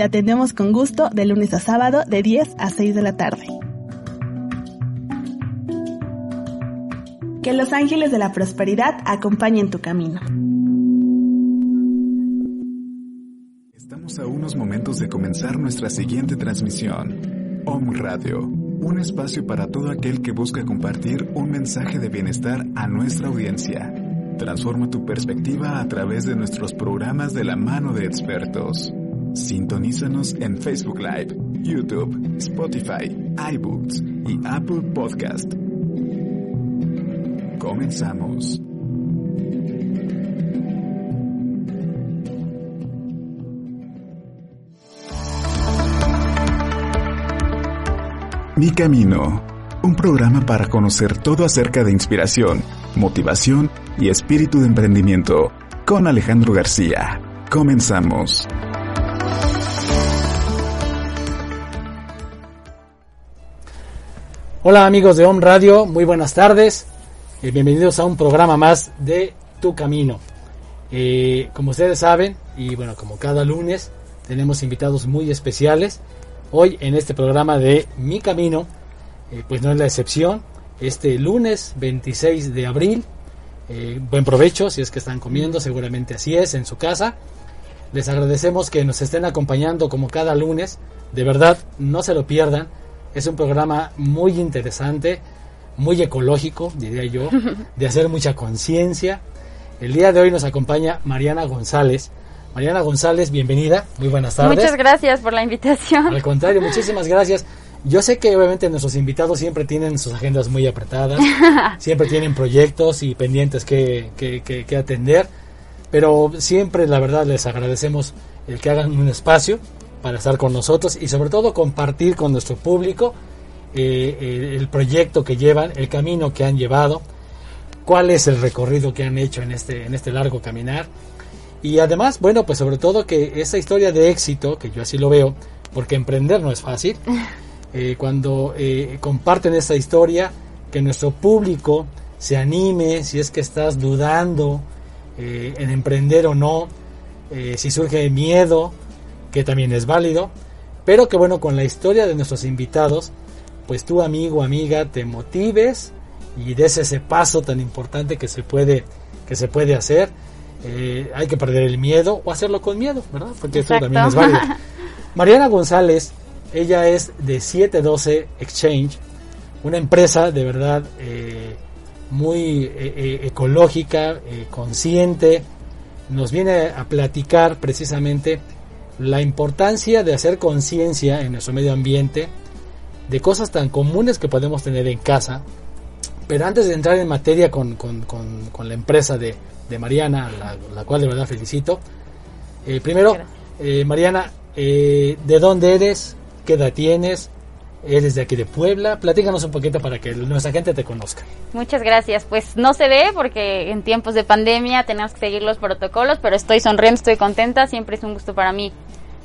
te atendemos con gusto de lunes a sábado de 10 a 6 de la tarde. Que los ángeles de la prosperidad acompañen tu camino. Estamos a unos momentos de comenzar nuestra siguiente transmisión. Om Radio, un espacio para todo aquel que busca compartir un mensaje de bienestar a nuestra audiencia. Transforma tu perspectiva a través de nuestros programas de la mano de expertos. Sintonízanos en Facebook Live, YouTube, Spotify, iBooks y Apple Podcast. Comenzamos. Mi Camino, un programa para conocer todo acerca de inspiración, motivación y espíritu de emprendimiento, con Alejandro García. Comenzamos. Hola amigos de Home Radio, muy buenas tardes. Eh, bienvenidos a un programa más de Tu Camino. Eh, como ustedes saben, y bueno, como cada lunes, tenemos invitados muy especiales. Hoy en este programa de Mi Camino, eh, pues no es la excepción. Este lunes 26 de abril, buen provecho si es que están comiendo, seguramente así es en su casa. Les agradecemos que nos estén acompañando como cada lunes. De verdad, no se lo pierdan es un programa muy interesante, muy ecológico, diría yo, de hacer mucha conciencia. El día de hoy nos acompaña Mariana González. Mariana González, bienvenida, muy buenas tardes. Muchas gracias por la invitación. Al contrario, muchísimas gracias. Yo sé que obviamente nuestros invitados siempre tienen sus agendas muy apretadas, siempre tienen proyectos y pendientes que, que, que atender, pero siempre la verdad les agradecemos el que hagan un espacio para estar con nosotros y sobre todo compartir con nuestro público eh, el proyecto que llevan, el camino que han llevado, cuál es el recorrido que han hecho en este, en este largo caminar. Y además, bueno, pues sobre todo que esa historia de éxito, que yo así lo veo, porque emprender no es fácil, eh, cuando eh, comparten esta historia, que nuestro público se anime, si es que estás dudando en emprender o no, si surge miedo, que también es válido, pero que bueno, con la historia de nuestros invitados, pues tú amigo, amiga, te motives y des ese paso tan importante que se puede, que se puede hacer. Eh, hay que perder el miedo o hacerlo con miedo, ¿verdad? Porque eso también es válido. Mariana González, ella es de 712 Exchange, una empresa de verdad eh, muy eh, ecológica, consciente. Nos viene a platicar precisamente la importancia de hacer conciencia en nuestro medio ambiente de cosas tan comunes que podemos tener en casa. Pero antes de entrar en materia con, la empresa de, Mariana, la, cual de verdad felicito, eh, primero, eh, Mariana, eh, ¿de dónde eres? ¿Qué edad tienes? ¿Eres de aquí de Puebla? Platícanos un poquito para que nuestra gente te conozca. Muchas gracias. Pues no se ve porque en tiempos de pandemia tenemos que seguir los protocolos, pero estoy sonriendo, estoy contenta. Siempre es un gusto para mí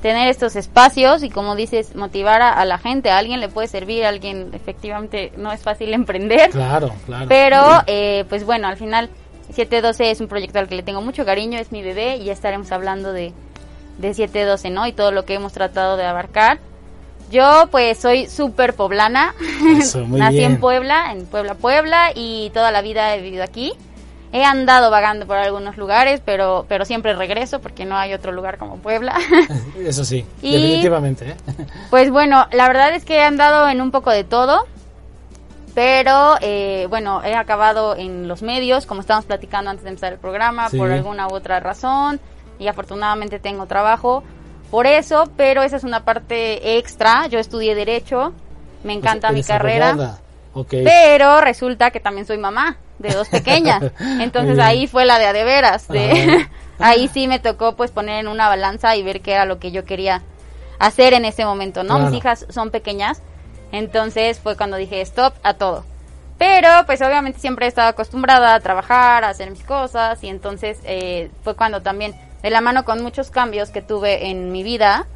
tener estos espacios y como dices, motivar a, la gente. A alguien le puede servir, a alguien efectivamente no es fácil emprender. Claro, claro. Pero, eh, pues bueno, al final 712 es un proyecto al que le tengo mucho cariño, es mi bebé y ya estaremos hablando de, de 712, ¿no? Y todo lo que hemos tratado de abarcar. Yo pues soy súper poblana, nací en Puebla, en Puebla, Puebla y toda la vida he vivido aquí. He andado vagando por algunos lugares, pero, pero siempre regreso porque no hay otro lugar como Puebla. Eso sí, definitivamente. ¿eh? Pues bueno, la verdad es que he andado en un poco de todo, pero eh, bueno, he acabado en los medios, como estábamos platicando antes de empezar el programa, por alguna u otra razón, y afortunadamente tengo trabajo por eso, pero esa es una parte extra. Yo estudié Derecho, me encanta mi carrera. Pero resulta que también soy mamá de dos pequeñas. Entonces ahí fue la de a de veras. ahí sí me tocó pues poner en una balanza y ver qué era lo que yo quería hacer en ese momento, ¿no? Mis hijas son pequeñas, entonces fue cuando dije stop a todo. Pero pues obviamente siempre he estado acostumbrada a trabajar, a hacer mis cosas y entonces eh, fue cuando también de la mano con muchos cambios que tuve en mi vida,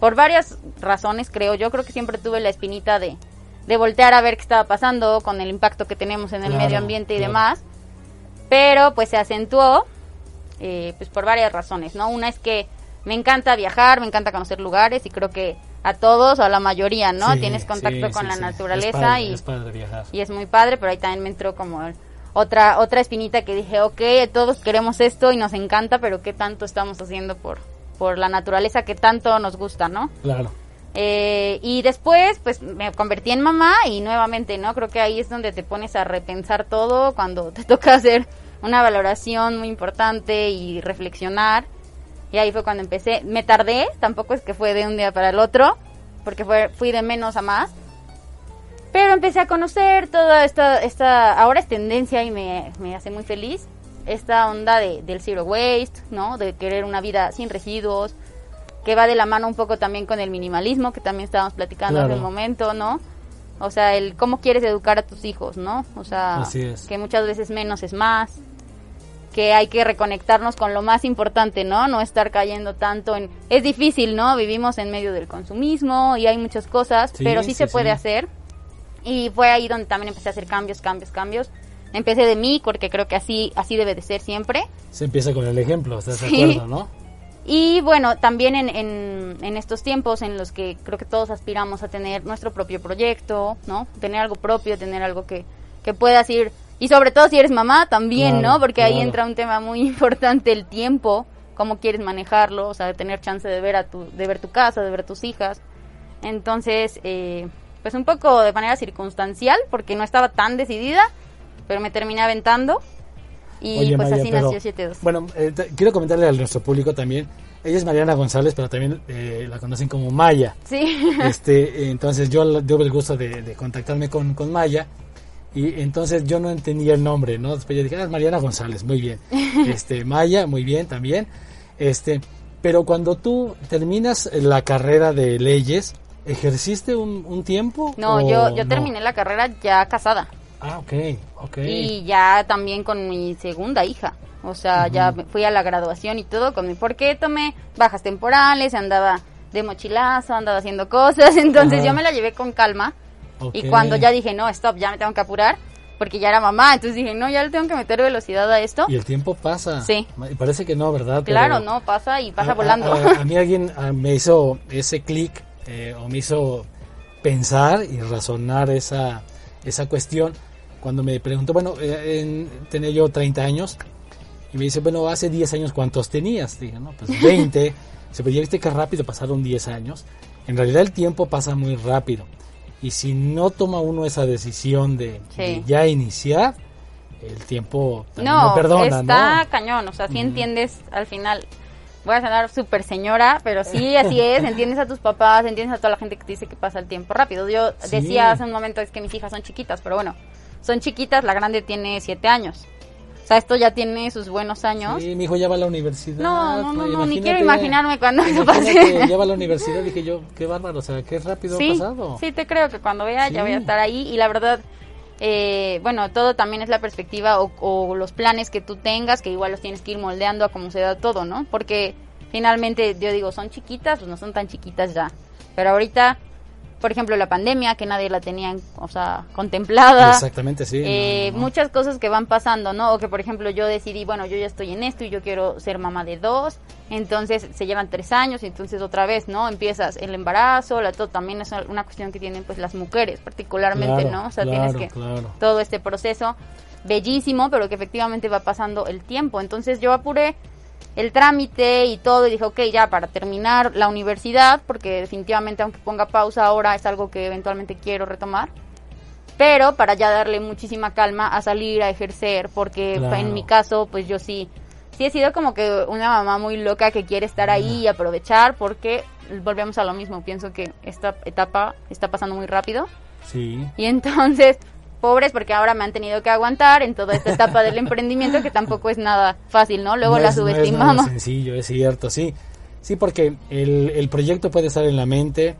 por varias razones creo, yo creo que siempre tuve la espinita de, de voltear a ver qué estaba pasando con el impacto que tenemos en el medio ambiente y demás, pero pues se acentuó eh, pues por varias razones, ¿no? Una es que me encanta viajar, me encanta conocer lugares y creo que a todos o a la mayoría, ¿no? Tienes contacto con la naturaleza y, es viajar. y es muy padre, pero ahí también me entró como otra otra espinita que dije, ok, todos queremos esto y nos encanta, pero ¿qué tanto estamos haciendo por, por la naturaleza que tanto nos gusta, ¿no? Claro. Eh, y después, pues me convertí en mamá y nuevamente, ¿no? Creo que ahí es donde te pones a repensar todo cuando te toca hacer una valoración muy importante y reflexionar. Y ahí fue cuando empecé. Me tardé, tampoco es que fue de un día para el otro, porque fue, fui de menos a más. Pero empecé a conocer toda esta, esta ahora es tendencia y me, me hace muy feliz, esta onda de, del zero waste, ¿no? De querer una vida sin residuos, que va de la mano un poco también con el minimalismo, que también estábamos platicando hace un momento, ¿no? O sea, el cómo quieres educar a tus hijos, ¿no? O sea, que muchas veces menos es más que hay que reconectarnos con lo más importante, ¿no? No estar cayendo tanto en... Es difícil, ¿no? Vivimos en medio del consumismo y hay muchas cosas, pero sí, se puede hacer. Y fue ahí donde también empecé a hacer cambios, cambios, cambios. Empecé de mí, porque creo que así, así debe de ser siempre. Se empieza con el ejemplo, ¿estás de acuerdo, no? Y bueno, también en, en, en, estos tiempos en los que creo que todos aspiramos a tener nuestro propio proyecto, ¿no? Tener algo propio, tener algo que, que puedas ir y sobre todo si eres mamá también, ¿no? Porque ahí entra un tema muy importante, el tiempo, cómo quieres manejarlo, o sea, de tener chance de ver, a tu, de ver tu casa, de ver tus hijas. Entonces, eh, pues un poco de manera circunstancial, porque no estaba tan decidida, pero me terminé aventando. Y pues así nació 7-2. Bueno, eh, quiero comentarle a nuestro público también. Ella es Mariana González, pero también eh, la conocen como Maya. Sí. Este, entonces yo tuve el gusto de, de contactarme con, con Maya y entonces yo no entendía el nombre, ¿no? Después yo dije, ah, Mariana González, muy bien. Este, Maya, muy bien también. Este, pero cuando tú terminas la carrera de leyes, ¿ejerciste un, tiempo? No, yo, yo terminé la carrera ya casada. Ah, ok, ok. Y ya también con mi segunda hija. O sea, ya fui a la graduación y todo con mi... Porque tomé bajas temporales, andaba de mochilazo, andaba haciendo cosas. Entonces yo me la llevé con calma y cuando ya dije, no, stop, ya me tengo que apurar, porque ya era mamá, entonces dije, no, ya le tengo que meter velocidad a esto. Y el tiempo pasa. Sí. Y parece que no, ¿verdad? Claro, no, pasa y pasa volando. A, mí alguien me hizo ese clic eh, o me hizo pensar y razonar esa, esa cuestión cuando me preguntó, bueno, eh, tenía yo 30 años y me dice, bueno, hace 10 años ¿cuántos tenías? Dije, no, pues 20. Se pues ya viste que rápido pasaron 10 años. En realidad el tiempo pasa muy rápido. Y si no toma uno esa decisión de, ya iniciar, el tiempo no, no perdona, está cañón, o sea, si entiendes al final, voy a sonar súper señora, pero sí, así es, entiendes a tus papás, entiendes a toda la gente que te dice que pasa el tiempo rápido. Yo decía hace un momento es que mis hijas son chiquitas, pero bueno, son chiquitas, la grande tiene siete años. O sea, esto ya tiene sus buenos años. Sí, mi hijo ya va a la universidad. No, no, no, ni quiero imaginarme cuando eso pase. Ya va a la universidad, dije yo, qué bárbaro, o sea, qué rápido ha pasado. Sí, te creo que cuando vea ya voy a estar ahí y la verdad, eh, bueno, todo también es la perspectiva o, o, los planes que tú tengas, que igual los tienes que ir moldeando a cómo se da todo, ¿no? Porque finalmente, yo digo, son chiquitas, pues no son tan chiquitas ya. Pero ahorita por ejemplo, la pandemia, que nadie la tenía, o sea, contemplada. Exactamente, sí. Eh, muchas cosas que van pasando, ¿no? O que, por ejemplo, yo decidí, bueno, yo ya estoy en esto y yo quiero ser mamá de dos, entonces se llevan tres años y entonces otra vez, ¿no? Empiezas el embarazo, la todo también es una cuestión que tienen, pues, las mujeres particularmente, ¿no? O sea, tienes que... Todo este proceso bellísimo, pero que efectivamente va pasando el tiempo. Entonces yo apuré el trámite y todo y dije, ok, ya para terminar la universidad, porque definitivamente aunque ponga pausa ahora es algo que eventualmente quiero retomar, pero para ya darle muchísima calma a salir a ejercer, porque en mi caso, pues yo sí, sí he sido como que una mamá muy loca que quiere estar ahí y aprovechar, porque volvemos a lo mismo, pienso que esta etapa está pasando muy rápido. Sí. Y entonces pobres porque ahora me han tenido que aguantar en toda esta etapa del emprendimiento que tampoco es nada fácil, ¿no? Luego la subestimamos. No es sencillo, es cierto, sí. Sí, porque el, el proyecto puede estar en la mente,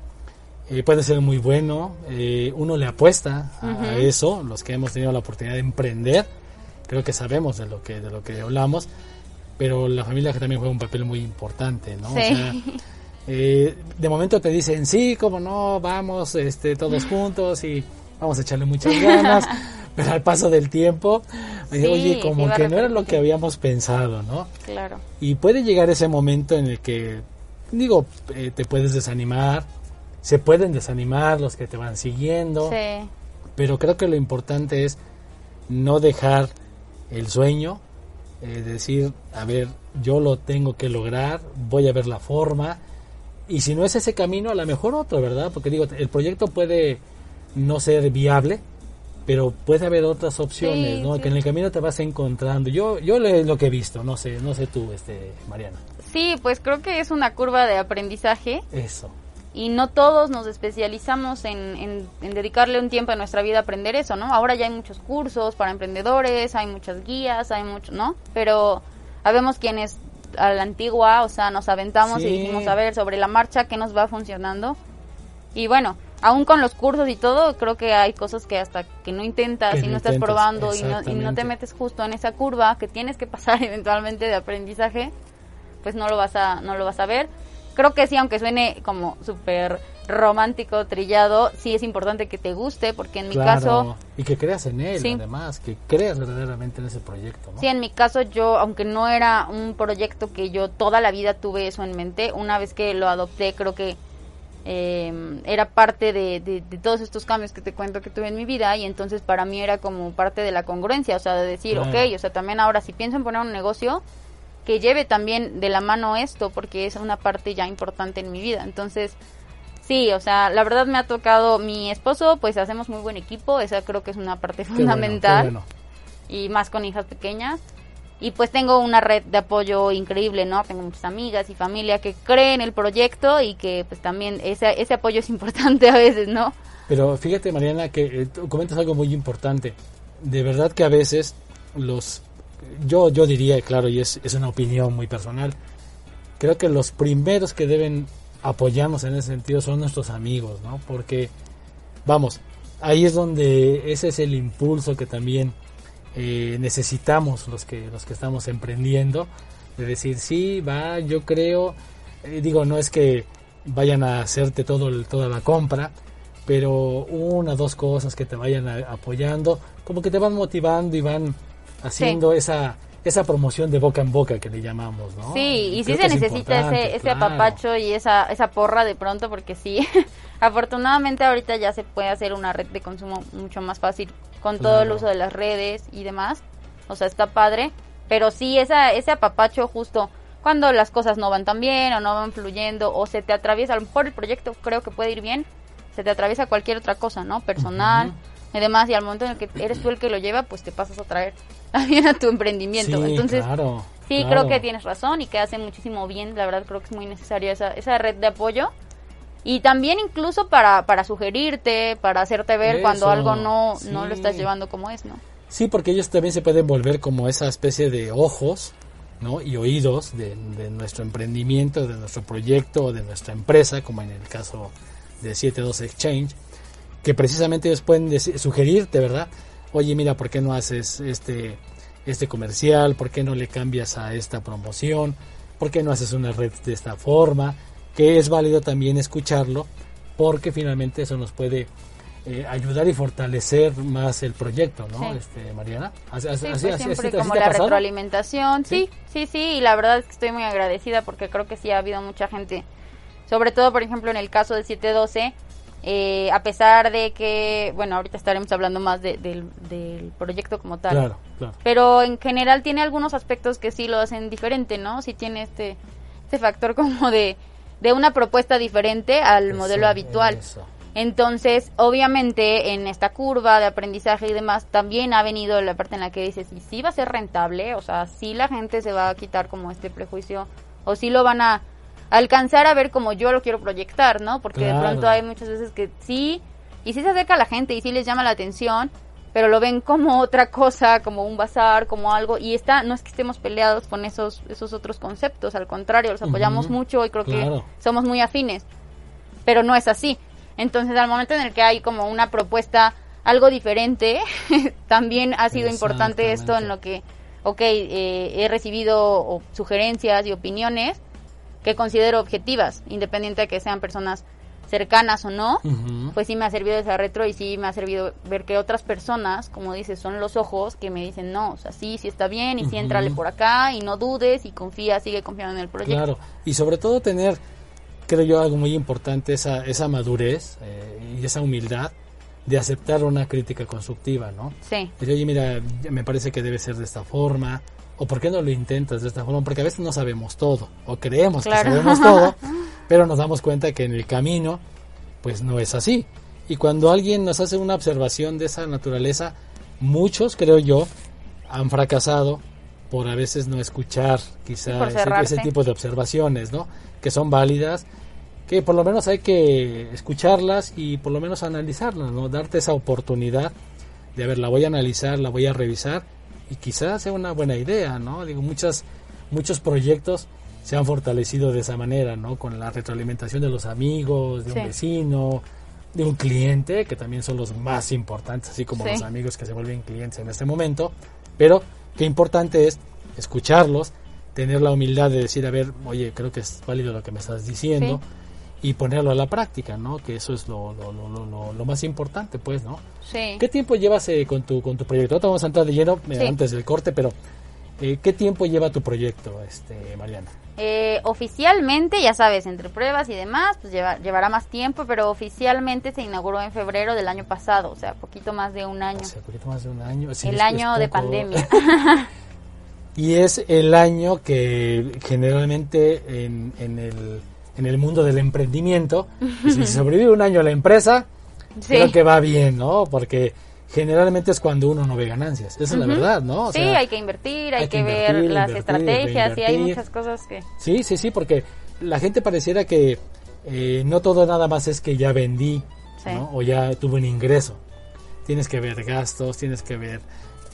eh, puede ser muy bueno, eh, uno le apuesta a, eso, los que hemos tenido la oportunidad de emprender, creo que sabemos de lo que, de lo que hablamos, pero la familia que también juega un papel muy importante, ¿no? O sea, eh, de momento te dicen, sí, cómo no, vamos este, todos juntos y vamos a echarle muchas ganas, pero al paso del tiempo, oye, como que no era lo que habíamos pensado, ¿no? Claro. Y puede llegar ese momento en el que, digo, eh, te puedes desanimar, se pueden desanimar los que te van siguiendo, Sí. pero creo que lo importante es no dejar el sueño, eh, decir, a ver, yo lo tengo que lograr, voy a ver la forma, y si no es ese camino, a lo mejor otro, ¿verdad? Porque digo, el proyecto puede no ser viable, pero puede haber otras opciones, Sí, ¿no? sí. Que en el camino te vas encontrando. Yo, yo le- lo que he visto, no sé, no sé tú, este, Mariana. Sí, pues creo que es una curva de aprendizaje Eso. y no todos nos especializamos en, en- en dedicarle un tiempo a nuestra vida a aprender eso, ¿no? Ahora ya hay muchos cursos para emprendedores, hay muchas guías, hay mucho, ¿no? Pero habemos quienes a la antigua, o sea, nos aventamos Sí. y dijimos, a ver, sobre la marcha, ¿qué nos va funcionando? Y bueno, aún con los cursos y todo, creo que hay cosas que hasta que no intentas Que y no estás probando y no, y no te metes justo en esa curva que tienes que pasar eventualmente de aprendizaje, pues no lo vas a no lo vas a ver. Creo que sí, aunque suene como súper romántico, trillado, sí es importante que te guste, porque en mi Claro, caso, y que creas en él, Sí. además, que creas verdaderamente en ese proyecto, ¿no? sí, en mi caso yo, aunque no era un proyecto que yo toda la vida tuve eso en mente, una vez que lo adopté, creo que eh, era parte de, de- de todos estos cambios que te cuento que tuve en mi vida y entonces para mí era como parte de la congruencia, o sea, de decir, Claro. ok, o sea, también ahora si pienso en poner un negocio, que lleve también de la mano esto, porque es una parte ya importante en mi vida. Entonces, sí, o sea, la verdad me ha tocado mi esposo, pues hacemos muy buen equipo, esa creo que es una parte Qué bueno, qué fundamental bueno. y más con hijas pequeñas. Y pues tengo una red de apoyo increíble, ¿no? Tengo muchas amigas y familia que creen el proyecto y que pues también ese, ese apoyo es importante a veces, ¿no? Pero fíjate, Mariana, que eh, comentas algo muy importante. De verdad que a veces los... Yo, yo diría, claro, y es, es una opinión muy personal, creo que los primeros que deben apoyarnos en ese sentido son nuestros amigos, ¿no? Porque, vamos, ahí es donde ese es el impulso que también eh, necesitamos los que, los que estamos emprendiendo, de decir, sí, va, yo creo, eh, digo, no es que vayan a hacerte todo el- toda la compra, pero una dos cosas que te vayan a- apoyando, como que te van motivando y van haciendo esa esa promoción de boca en boca que le llamamos, ¿no? Sí, y sí se necesita ese, ese claro. apapacho y esa, esa porra de pronto, porque sí, afortunadamente ahorita ya se puede hacer una red de consumo mucho más fácil con todo el uso de las redes y demás. O sea, está padre, pero sí, esa, ese apapacho justo cuando las cosas no van tan bien o no van fluyendo o se te atraviesa, a lo mejor el proyecto creo que puede ir bien, se te atraviesa cualquier otra cosa, ¿no? Personal y demás, y al momento en el que eres tú el que lo lleva, pues te pasas a traer también a tu emprendimiento. Sí, Entonces, claro, Sí, claro. creo que tienes razón y que hace muchísimo bien. La verdad creo que es muy necesaria esa, esa red de apoyo. Y también incluso para, para sugerirte, para hacerte ver cuando algo no, no lo estás llevando como es, ¿no? Sí, porque ellos también se pueden volver como esa especie de ojos ¿no? y oídos de, de nuestro emprendimiento, de nuestro proyecto, de nuestra empresa, como en el caso de 72 Exchange, que precisamente ellos pueden sugerirte, ¿verdad? Oye, mira, ¿por qué no haces este, este comercial? ¿Por qué no le cambias a esta promoción? ¿Por qué no haces una red de esta forma? Que es válido también escucharlo, porque finalmente eso nos puede eh, ayudar y fortalecer más el proyecto, ¿no? Sí. Este, Mariana. Así, así, Sí, pues así- siempre como la pasado? retroalimentación. Sí, sí, sí, y la verdad es que estoy muy agradecida porque creo que sí ha habido mucha gente, sobre todo por ejemplo en el caso de 712, eh, a pesar de que, bueno, ahorita estaremos hablando más de- del, del proyecto como tal. Claro, claro. pero en general tiene algunos aspectos que sí lo hacen diferente, ¿no? Sí tiene este, este factor como de, de una propuesta diferente al Eso, modelo habitual. eso. Entonces, obviamente, en esta curva de aprendizaje y demás, también ha venido la parte en la que dices, y sí va a ser rentable, o sea, sí la gente se va a quitar como este prejuicio, o sí lo van a alcanzar a ver como yo lo quiero proyectar, ¿no? Porque de pronto hay muchas veces que sí, y sí se acerca a la gente y sí les llama la atención, pero lo ven como otra cosa, como un bazar, como algo, y está, no es que estemos peleados con esos, esos otros conceptos, al contrario, los apoyamos mucho y creo que somos muy afines, pero no es así. Entonces, al momento en el que hay como una propuesta algo diferente, también ha sido importante esto en lo que, ok, eh, he recibido sugerencias y opiniones que considero objetivas, independiente de que sean personas cercanas o no, pues sí me ha servido esa retro y sí me ha servido ver que otras personas, como dices, son los ojos que me dicen, no, o sea, sí, sí está bien y sí entrale por acá y no dudes y confía, sigue confiando en el proyecto. Claro, y sobre todo tener, creo yo, algo muy importante, esa, esa madurez eh, y esa humildad de aceptar una crítica constructiva, ¿no? Sí. Decir, oye, mira, me parece que debe ser de esta forma, o por qué no lo intentas de esta forma, porque a veces no sabemos todo, o creemos que sabemos todo, pero nos damos cuenta que en el camino, pues no es así. Y cuando alguien nos hace una observación de esa naturaleza, muchos, creo yo, han fracasado por a veces no escuchar quizá ese, tipo de observaciones, ¿no? Que son válidas, que por lo menos hay que escucharlas y por lo menos analizarlas, ¿no? Darte esa oportunidad de, a ver, la voy a analizar, la voy a revisar y quizás sea una buena idea, ¿no? Digo, muchas, muchos proyectos se han fortalecido de esa manera, ¿no? Con la retroalimentación de los amigos, de un vecino, de un cliente, que también son los más importantes, así como los amigos que se vuelven clientes en este momento. Pero qué importante es escucharlos, tener la humildad de decir, a ver, oye, creo que es válido lo que me estás diciendo. Y ponerlo a la práctica, ¿no? Que eso es lo, lo, lo, lo más importante, pues, ¿no? Sí. ¿Qué tiempo llevas eh, con, tu, con tu proyecto? Ahora vamos a entrar de lleno eh, antes del corte, pero eh, ¿qué tiempo lleva tu proyecto, este, Mariana? Eh, oficialmente, ya sabes, entre pruebas y demás, pues llevará más tiempo, pero oficialmente se inauguró en febrero del año pasado, o sea, poquito más de un año. O sea, poquito más de un año. el año de pandemia. y es el año que generalmente en, en, el, en el mundo del emprendimiento, si sobrevive un año la empresa, creo que va bien, ¿no? Porque generalmente es cuando uno no ve ganancias. Esa es la verdad, ¿no? sí, hay que invertir, hay, que, ver las estrategias y hay muchas cosas que... Sí, sí, sí, porque la gente pareciera que eh, no todo nada más es que ya vendí ¿no? o ya tuve un ingreso. Tienes que ver gastos, tienes que ver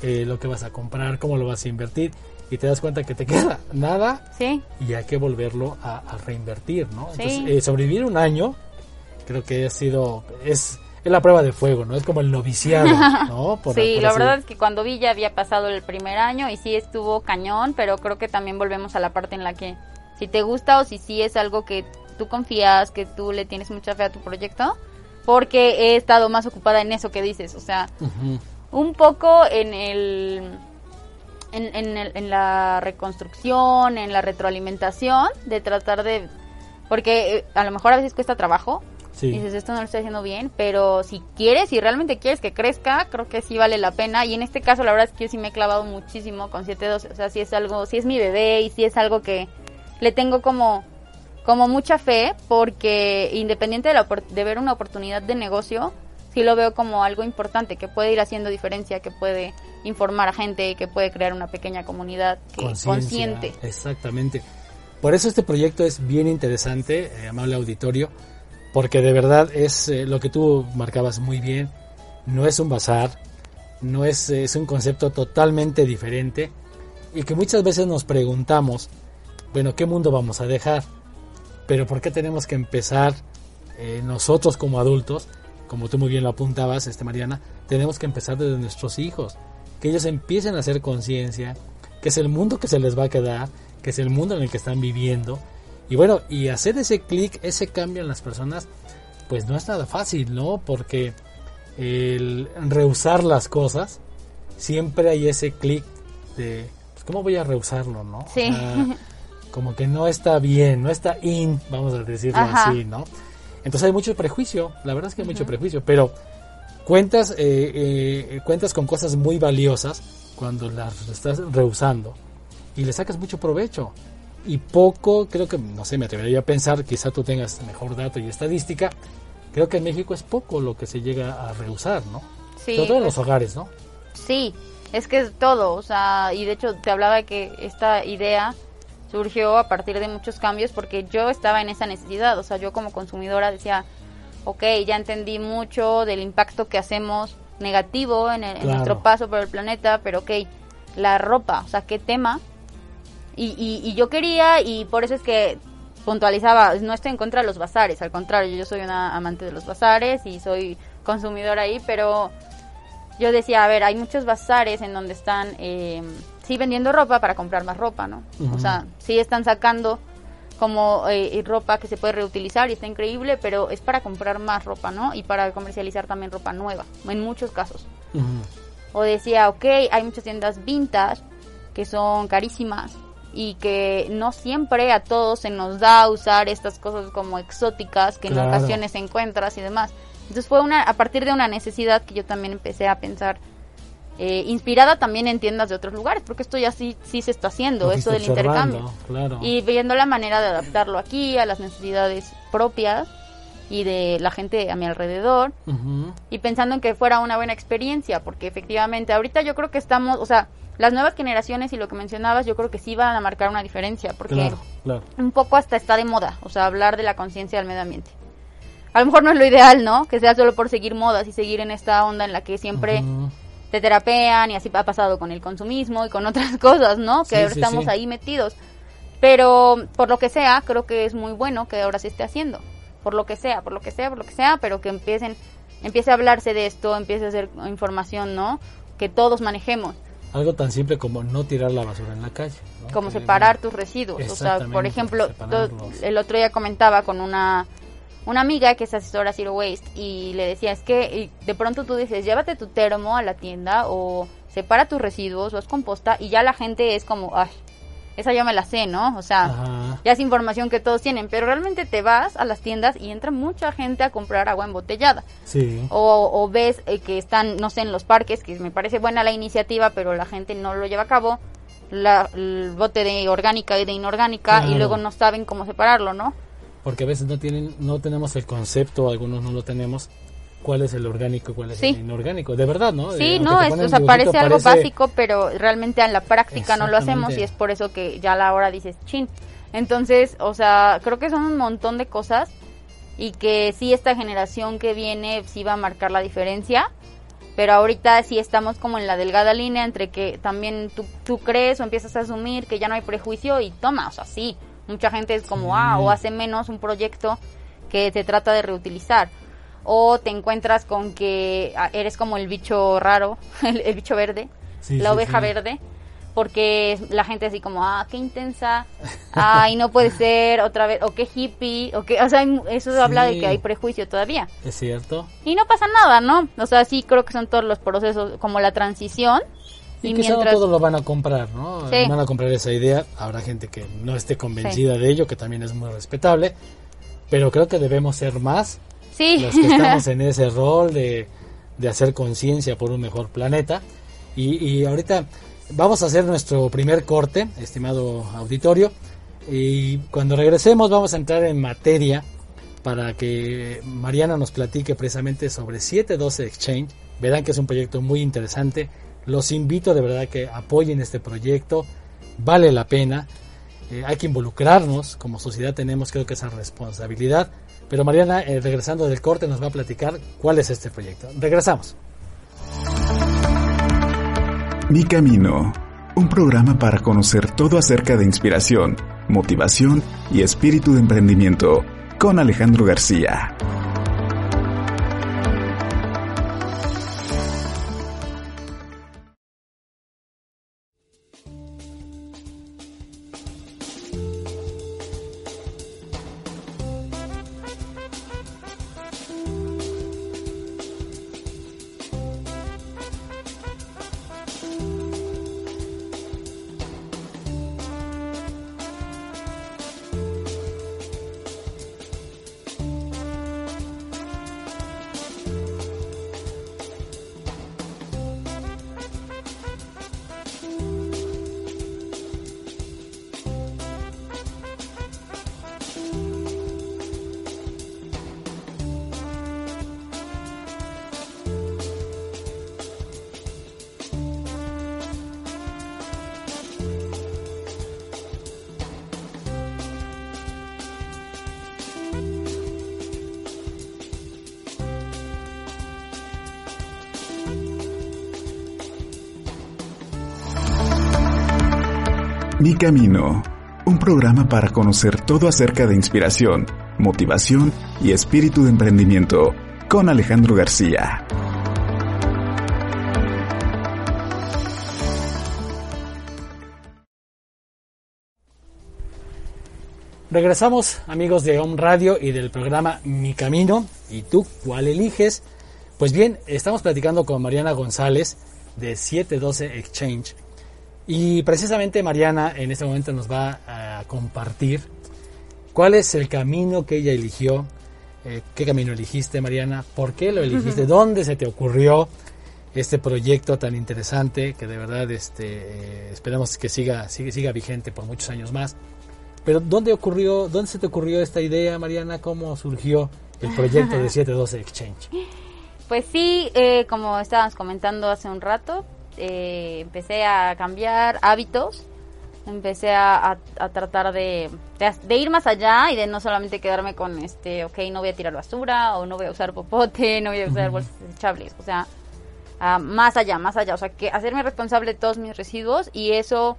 eh, lo que vas a comprar, cómo lo vas a invertir y te das cuenta que te queda nada sí. y hay que volverlo a, reinvertir, ¿no? Entonces, eh, sobrevivir un año creo que ha sido... es es la prueba de fuego, ¿no? Es como el noviciado, ¿no? sí, la verdad es que cuando vi ya había pasado el primer año y sí estuvo cañón, pero creo que también volvemos a la parte en la que si te gusta o si sí es algo que tú confías, que tú le tienes mucha fe a tu proyecto, porque he estado más ocupada en eso que dices, o sea, un poco en el... En, en, el, en la reconstrucción, en la retroalimentación, de tratar de... Porque eh, a lo mejor a veces cuesta trabajo, Dices, esto no lo estoy haciendo bien, pero si quieres, si realmente quieres que crezca, creo que sí vale la pena. Y en este caso, la verdad es que yo sí me he clavado muchísimo con 712. O sea, si es algo, si es mi bebé y si es algo que le tengo como, como mucha fe, porque independiente de, de ver una oportunidad de negocio, sí lo veo como algo importante, que puede ir haciendo diferencia, que puede informar a gente, que puede crear una pequeña comunidad consciente. Exactamente. Por eso este proyecto es bien interesante, eh, amable auditorio porque de verdad es eh, lo que tú marcabas muy bien, no es un bazar, no es, es un concepto totalmente diferente y que muchas veces nos preguntamos, bueno, ¿qué mundo vamos a dejar? Pero ¿por qué tenemos que empezar eh, nosotros como adultos, como tú muy bien lo apuntabas, este Mariana, tenemos que empezar desde nuestros hijos, que ellos empiecen a hacer conciencia, que es el mundo que se les va a quedar, que es el mundo en el que están viviendo y bueno, y hacer ese clic, ese cambio en las personas, pues no es nada fácil, ¿no? Porque el rehusar las cosas, siempre hay ese clic de, pues, ¿cómo voy a rehusarlo, no? Sí. como que no está bien, no está in, vamos a decirlo así, ¿no? Entonces hay mucho prejuicio, la verdad es que hay mucho prejuicio, pero cuentas, eh, eh, cuentas con cosas muy valiosas cuando las estás rehusando y le sacas mucho provecho y poco, creo que, no sé, me atrevería a pensar, quizá tú tengas mejor dato y estadística, creo que en México es poco lo que se llega a rehusar, ¿no? Sí. Sobre todo en los hogares, ¿no? Sí, es que es todo, o sea, y de hecho te hablaba que esta idea surgió a partir de muchos cambios porque yo estaba en esa necesidad, o sea, yo como consumidora decía, ok, ya entendí mucho del impacto que hacemos negativo en, nuestro paso por el planeta, pero ok, la ropa, o sea, qué tema. Y, y, yo quería, y por eso es que puntualizaba, no estoy en contra de los bazares, al contrario, yo soy una amante de los bazares y soy consumidor ahí, pero yo decía, a ver, hay muchos bazares en donde están, eh, sí, vendiendo ropa para comprar más ropa, ¿no? O sea, sí están sacando como eh, ropa que se puede reutilizar y está increíble, pero es para comprar más ropa, ¿no? Y para comercializar también ropa nueva, en muchos casos. O decía, ok, hay muchas tiendas vintage que son carísimas y que no siempre a todos se nos da usar estas cosas como exóticas que en ocasiones encuentras y demás. Entonces fue una, a partir de una necesidad que yo también empecé a pensar, eh, inspirada también en tiendas de otros lugares, porque esto ya sí, sí se está haciendo, esto del intercambio. Y viendo la manera de adaptarlo aquí a las necesidades propias y de la gente a mi alrededor y pensando en que fuera una buena experiencia, porque efectivamente ahorita yo creo que estamos, o sea, las nuevas generaciones y lo que mencionabas, yo creo que sí van a marcar una diferencia, porque un poco hasta está de moda, o sea, hablar de la conciencia del medio ambiente. A lo mejor no es lo ideal, ¿no? Que sea solo por seguir modas y seguir en esta onda en la que siempre te terapean y así ha pasado con el consumismo y con otras cosas, ¿no? Que ahora estamos ahí metidos. Pero por lo que sea, creo que es muy bueno que ahora se esté haciendo. Por lo que sea, por lo que sea, por lo que sea, pero que empiecen, empiece a hablarse de esto, empiece a hacer información, ¿no? Que todos manejemos. Algo tan simple como no tirar la basura en la calle. Como separar tus residuos. O sea, por ejemplo, el otro día comentaba con una una amiga que es asesora Zero Waste y le decía, es que de pronto tú dices, llévate tu termo a la tienda o separa tus residuos o es composta y ya la gente es como, ay, esa ya me la sé, ¿no? O sea, ya es información que todos tienen, pero realmente te vas a las tiendas y entra mucha gente a comprar agua embotellada. Sí. O, ves eh, que están, no sé, en los parques, que me parece buena la iniciativa, pero la gente no lo lleva a cabo, la, el bote de orgánica y de inorgánica y luego no saben cómo separarlo, ¿no? Porque a veces no tienen no tenemos el concepto algunos no lo tenemos cuál es el orgánico cuál es el inorgánico. De verdad no sí no es, o sea, parece algo básico pero realmente en la práctica no lo hacemos y es por eso que ya a la hora dices chin entonces o sea creo que son un montón de cosas y que sí esta generación que viene sí va a marcar la diferencia pero ahorita sí estamos como en la delgada línea entre que también tú, tú crees o empiezas a asumir que ya no hay prejuicio y toma, o sea, sí, Mucha gente es como, ah, o hace menos un proyecto que se trata de reutilizar. O te encuentras con que ah, eres como el bicho raro, el, bicho verde, la oveja verde, porque la gente así como, ah, qué intensa, ay, no puede ser, otra vez, o qué hippie, o qué, o sea, eso habla de que hay prejuicio todavía. Es cierto. Y no pasa nada, ¿no? O sea, sí creo que son todos los procesos, como la transición, y, que no todos lo van a comprar, ¿no? Van a comprar esa idea. Habrá gente que no esté convencida de ello, que también es muy respetable. Pero creo que debemos ser más los que estamos en ese rol de, hacer conciencia por un mejor planeta. Y, y ahorita vamos a hacer nuestro primer corte, estimado auditorio. Y cuando regresemos vamos a entrar en materia para que Mariana nos platique precisamente sobre 712 Exchange. Verán que es un proyecto muy interesante los invito de verdad que apoyen este proyecto, vale la pena, eh, hay que involucrarnos, como sociedad tenemos creo que esa responsabilidad. Pero Mariana, eh, regresando del corte, nos va a platicar cuál es este proyecto. Regresamos. Mi Camino, un programa para conocer todo acerca de inspiración, motivación y espíritu de emprendimiento, con Alejandro García. Camino, un programa para conocer todo acerca de inspiración, motivación y espíritu de emprendimiento con Alejandro García. Regresamos amigos de Home Radio y del programa Mi Camino. ¿Y tú cuál eliges? Pues bien, estamos platicando con Mariana González de 712 Exchange. Y precisamente Mariana en este momento nos va a compartir cuál es el camino que ella eligió. Eh, ¿Qué camino eligiste, Mariana? ¿Por qué lo eligiste? ¿Dónde se te ocurrió este proyecto tan interesante que de verdad este, eh, esperamos que siga, siga, siga vigente por muchos años más? Pero ¿dónde ocurrió, dónde se te ocurrió esta idea, Mariana? ¿Cómo surgió el proyecto de 712 Exchange? Pues sí, eh, como estábamos comentando hace un rato, eh, empecé a cambiar hábitos, empecé a, tratar de, de, ir más allá y de no solamente quedarme con este, ok, no voy a tirar basura o no voy a usar popote, no voy a usar bolsas desechables, o sea, más allá, más allá, o sea, que hacerme responsable de todos mis residuos y eso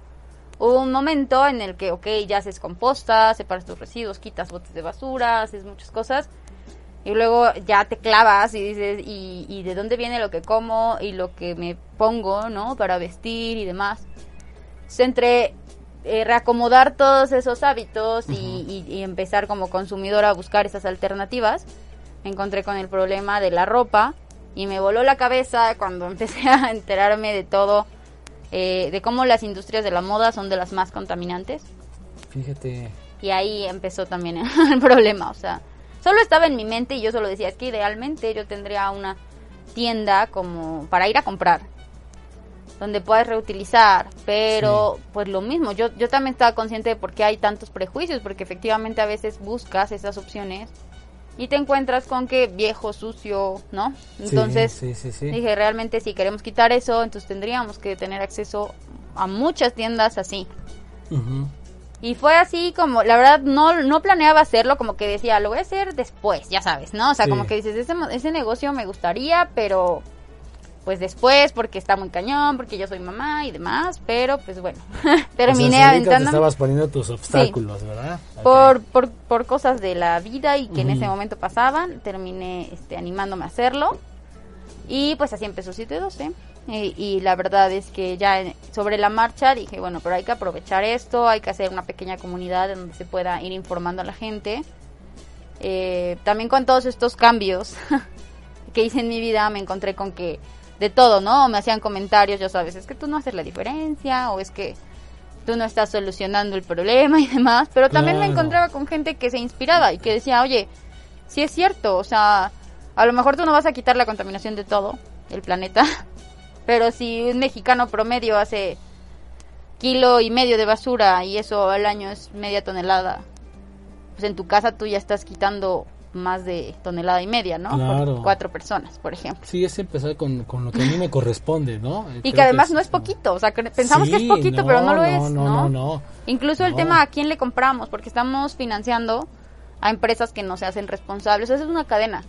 hubo un momento en el que, ok, ya haces composta, separas tus residuos, quitas botes de basura, haces muchas cosas. Y luego ya te clavas y dices, ¿y, de dónde viene lo que como y lo que me pongo, ¿no? Para vestir y demás. Entonces, entre eh, reacomodar todos esos hábitos y, y, empezar como consumidor a buscar esas alternativas, me encontré con el problema de la ropa y me voló la cabeza cuando empecé a enterarme de todo eh, de cómo las industrias de la moda son de las más contaminantes. Fíjate. Y ahí empezó también el problema, o sea, solo estaba en mi mente y yo solo decía, es que idealmente yo tendría una tienda como para ir a comprar, donde puedas reutilizar, pero pues lo mismo, yo, yo también estaba consciente de por qué hay tantos prejuicios, porque efectivamente a veces buscas esas opciones y te encuentras con que viejo, sucio, ¿no? Entonces dije, realmente si queremos quitar eso, entonces tendríamos que tener acceso a muchas tiendas así. Y fue así como, la verdad, no, no planeaba hacerlo, como que decía, lo voy a hacer después, ya sabes, ¿no? O sea, como que dices, ese, ese negocio me gustaría, pero pues después porque está muy cañón, porque yo soy mamá y demás, pero pues bueno, terminé o aventando. estabas poniendo tus obstáculos, ¿verdad? Por, por, por cosas de la vida y que en ese momento pasaban, terminé este, animándome a hacerlo y pues así empezó 712. Y, y la verdad es que ya sobre la marcha dije, bueno, pero hay que aprovechar esto, hay que hacer una pequeña comunidad en donde se pueda ir informando a la gente. Eh, también con todos estos cambios que hice en mi vida me encontré con que de todo, ¿no? Me hacían comentarios, ya sabes, es que tú no haces la diferencia o es que tú no estás solucionando el problema y demás, pero también me encontraba con gente que se inspiraba y que decía, oye, sí es cierto, o sea, a lo mejor tú no vas a quitar la contaminación de todo el planeta, pero si un mexicano promedio hace kilo y medio de basura y eso al año es media tonelada, pues en tu casa tú ya estás quitando más de tonelada y media, ¿no? Por cuatro personas, por ejemplo. Sí, es empezar con, con lo que a mí me corresponde, ¿no? y que además no es poquito, o sea, pensamos que es poquito, pero no lo es, ¿no? No, no, Incluso el tema a quién le compramos, porque estamos financiando a empresas que no se hacen responsables, eso es una cadena.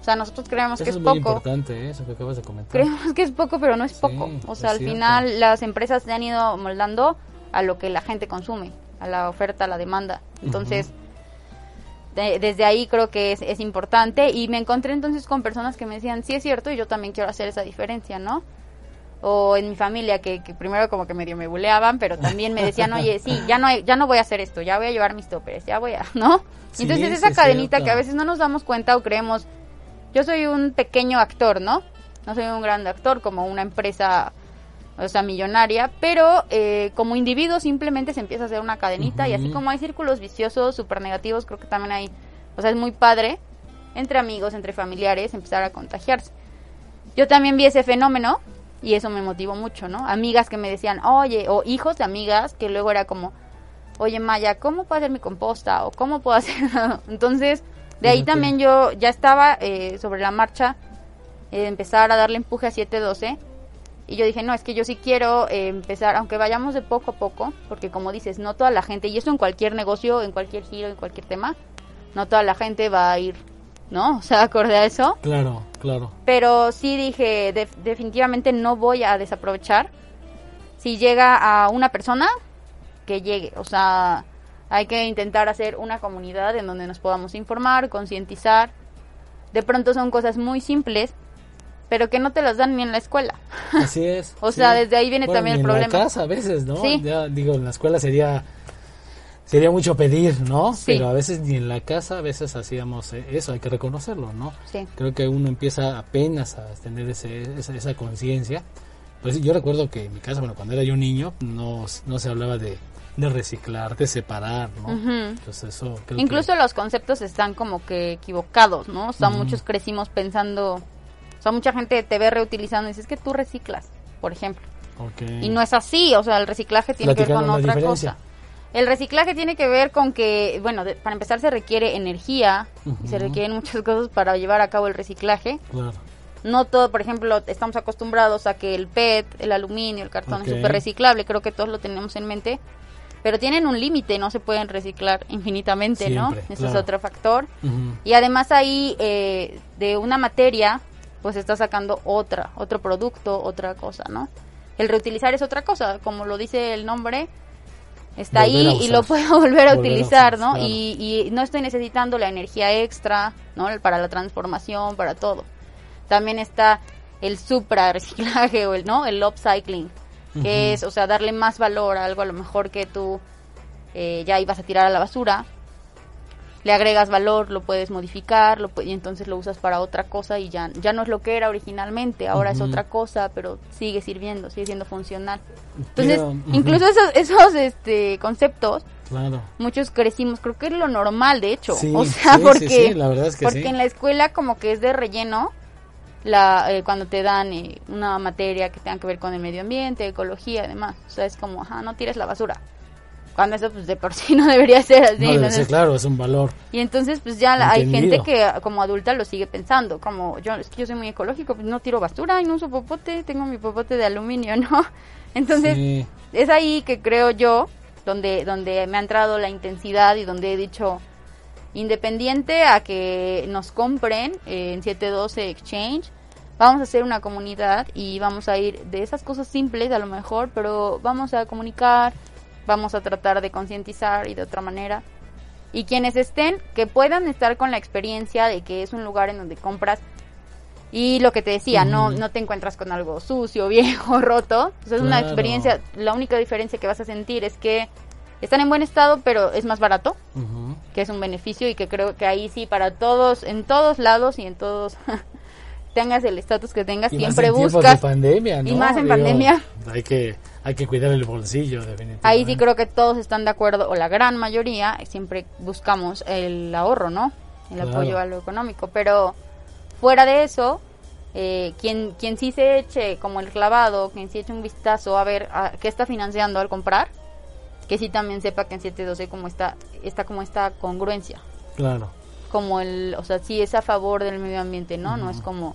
O sea, nosotros creemos que es, poco. importante, ¿eh? eso que acabas de comentar. Creemos que es poco, pero no es poco. O sea, al final las empresas se han ido moldando a lo que la gente consume, a la oferta, a la demanda. Entonces, desde ahí creo que es, es, importante y me encontré entonces con personas que me decían, sí es cierto y yo también quiero hacer esa diferencia, ¿no? O en mi familia que, primero como que medio me buleaban, pero también me decían, oye, sí, ya no, ya no voy a hacer esto, ya voy a llevar mis toppers, ya voy a, ¿no? entonces esa cadenita que a veces no nos damos cuenta o creemos, yo soy un pequeño actor, ¿no? No soy un gran actor como una empresa o sea, millonaria, pero eh, como individuo simplemente se empieza a hacer una cadenita y así como hay círculos viciosos súper negativos, creo que también hay, o sea, es muy padre entre amigos, entre familiares, empezar a contagiarse. Yo también vi ese fenómeno y eso me motivó mucho, ¿no? Amigas que me decían, oye, o hijos de amigas que luego era como, oye Maya, ¿cómo puedo hacer mi composta? O ¿cómo puedo hacer? Entonces, de ahí también yo ya estaba eh, sobre la marcha, eh, empezar a darle empuje a 712 y yo dije, no, es que yo sí quiero eh, empezar, aunque vayamos de poco a poco, porque como dices, no toda la gente, y eso en cualquier negocio, en cualquier giro, en cualquier tema, no toda la gente va a ir, ¿no? O sea, acorde a eso. Claro, claro. Pero sí dije, definitivamente no voy a desaprovechar. Si llega a una persona que llegue. O sea, hay que intentar hacer una comunidad en donde nos podamos informar, concientizar. De pronto son cosas muy simples, pero que no te las dan ni en la escuela. Así es. o sea, desde ahí viene también el problema. En la casa a veces, ¿no? Ya, digo, en la escuela sería sería mucho pedir, ¿no? Pero a veces ni en la casa, a veces hacíamos eh, eso, hay que reconocerlo, ¿no? Sí. Creo que uno empieza apenas a tener ese, esa, esa conciencia. Pues yo recuerdo que en mi casa, bueno, cuando era yo niño, no, no se hablaba de, de reciclar, de separar, ¿no? Entonces eso Incluso los conceptos están como que equivocados, ¿no? O sea, muchos crecimos pensando, o sea, mucha gente te ve reutilizando y dices, es que tú reciclas, por ejemplo. Y no es así, o sea, el reciclaje tiene que ver con otra cosa. El reciclaje tiene que ver con que, bueno, para empezar se requiere energía y se requieren muchas cosas para llevar a cabo el reciclaje. Claro. No todo, por ejemplo, estamos acostumbrados a que el PET, el aluminio, el cartón es súper reciclable, creo que todos lo tenemos en mente, pero tienen un límite, no se pueden reciclar infinitamente, ¿no? Ese es otro factor. Y además ahí eh, de una materia, pues está sacando otra, otro producto, otra cosa, ¿no? El reutilizar es otra cosa, como lo dice el nombre, está ahí y lo puedo volver a utilizar, ¿no? Y, y, no estoy necesitando la energía extra, ¿no? Para la transformación, para todo. También está el supra reciclaje o el, ¿no? El upcycling, que es, o sea, darle más valor a algo a lo mejor que tú eh, ya ibas a tirar a la basura, le agregas valor, lo puedes modificar, lo y entonces lo usas para otra cosa y ya, ya no es lo que era originalmente, ahora es otra cosa, pero sigue sirviendo, sigue siendo funcional. Entonces, incluso esos, esos este, conceptos, muchos crecimos, creo que es lo normal, de hecho, o sea, porque, porque en la escuela como que es de relleno, la eh, cuando te dan eh, una materia que tenga que ver con el medio ambiente, ecología, además, o sea, es como, ajá, no tires la basura cuando eso pues de por sí no debería ser así. No, claro, es un valor. Y entonces pues ya hay gente que como adulta lo sigue pensando, como yo es que yo soy muy ecológico, pues no tiro basura y no uso popote, tengo mi popote de aluminio, ¿no? Entonces es ahí que creo yo donde donde me ha entrado la intensidad y donde he dicho independiente a que nos compren en 712 Exchange, vamos a hacer una comunidad y vamos a ir de esas cosas simples a lo mejor, pero vamos a comunicar, vamos a tratar de concientizar y de otra manera. Y quienes estén, que puedan estar con la experiencia de que es un lugar en donde compras y lo que te decía, no, no te encuentras con algo sucio, viejo, roto. Pues es una experiencia, la única diferencia que vas a sentir es que están en buen estado, pero es más barato, que es un beneficio y que creo que ahí sí, para todos, en todos lados y en todos, tengas el estatus que tengas, siempre buscas. pandemia, Y más en pandemia. Hay que hay que cuidar el bolsillo, definitivamente. Ahí sí creo que todos están de acuerdo, o la gran mayoría, siempre buscamos el ahorro, ¿no? El apoyo a lo económico. Pero fuera de eso, eh, quien, quien sí se eche como el clavado, quien sí eche un vistazo a ver a qué está financiando al comprar, que sí también sepa que en 712 como está, está como esta congruencia. Claro. Como el, o sea, sí es a favor del medio ambiente, ¿no? No es como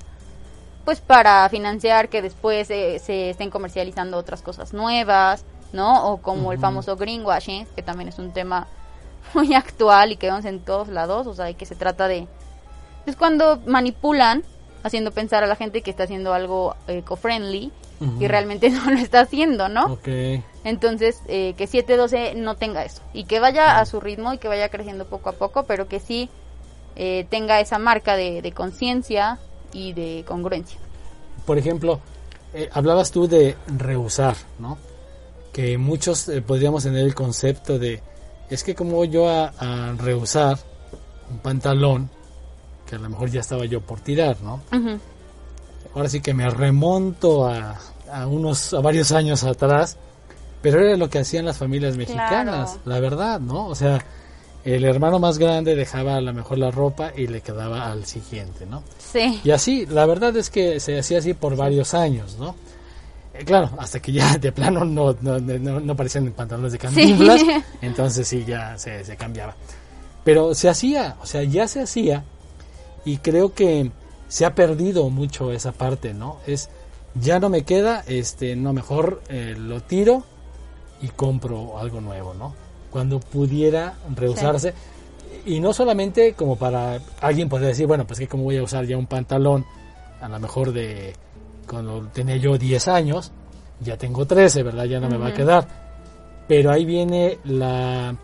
pues para financiar que después se estén comercializando otras cosas nuevas, ¿no? O como el famoso greenwashing, que también es un tema muy actual y que vemos en todos lados, o sea, que se trata de... Es cuando manipulan, haciendo pensar a la gente que está haciendo algo eco-friendly y realmente no lo está haciendo, ¿no? Entonces, eh, que 712 no tenga eso y que vaya a su ritmo y que vaya creciendo poco a poco, pero que sí eh, tenga esa marca de, de conciencia, y de congruencia. Por ejemplo, eh, hablabas tú de rehusar, ¿no? Que muchos eh, podríamos tener el concepto de, es que como yo a, rehusar un pantalón, que a lo mejor ya estaba yo por tirar, ¿no? Ahora sí que me remonto a, a, unos, a varios años atrás, pero era lo que hacían las familias mexicanas, la verdad, ¿no? O sea, el hermano más grande dejaba a lo mejor la ropa y le quedaba al siguiente, ¿no? Sí. Y así, la verdad es que se hacía así por varios años, ¿no? Eh, claro, hasta que ya de plano no, no, no, no parecían pantalones de cantinflas, entonces sí, ya se, se cambiaba. Pero se hacía, o sea, ya se hacía y creo que se ha perdido mucho esa parte, ¿no? Es, ya no me queda, este, no, mejor eh, lo tiro y compro algo nuevo, ¿no? cuando pudiera rehusarse. Y no solamente como para alguien poder decir, bueno, pues que como voy a usar ya un pantalón, a lo mejor de cuando tenía yo 10 años, ya tengo 13, ¿verdad? Ya no me va a quedar. pero ahí viene la,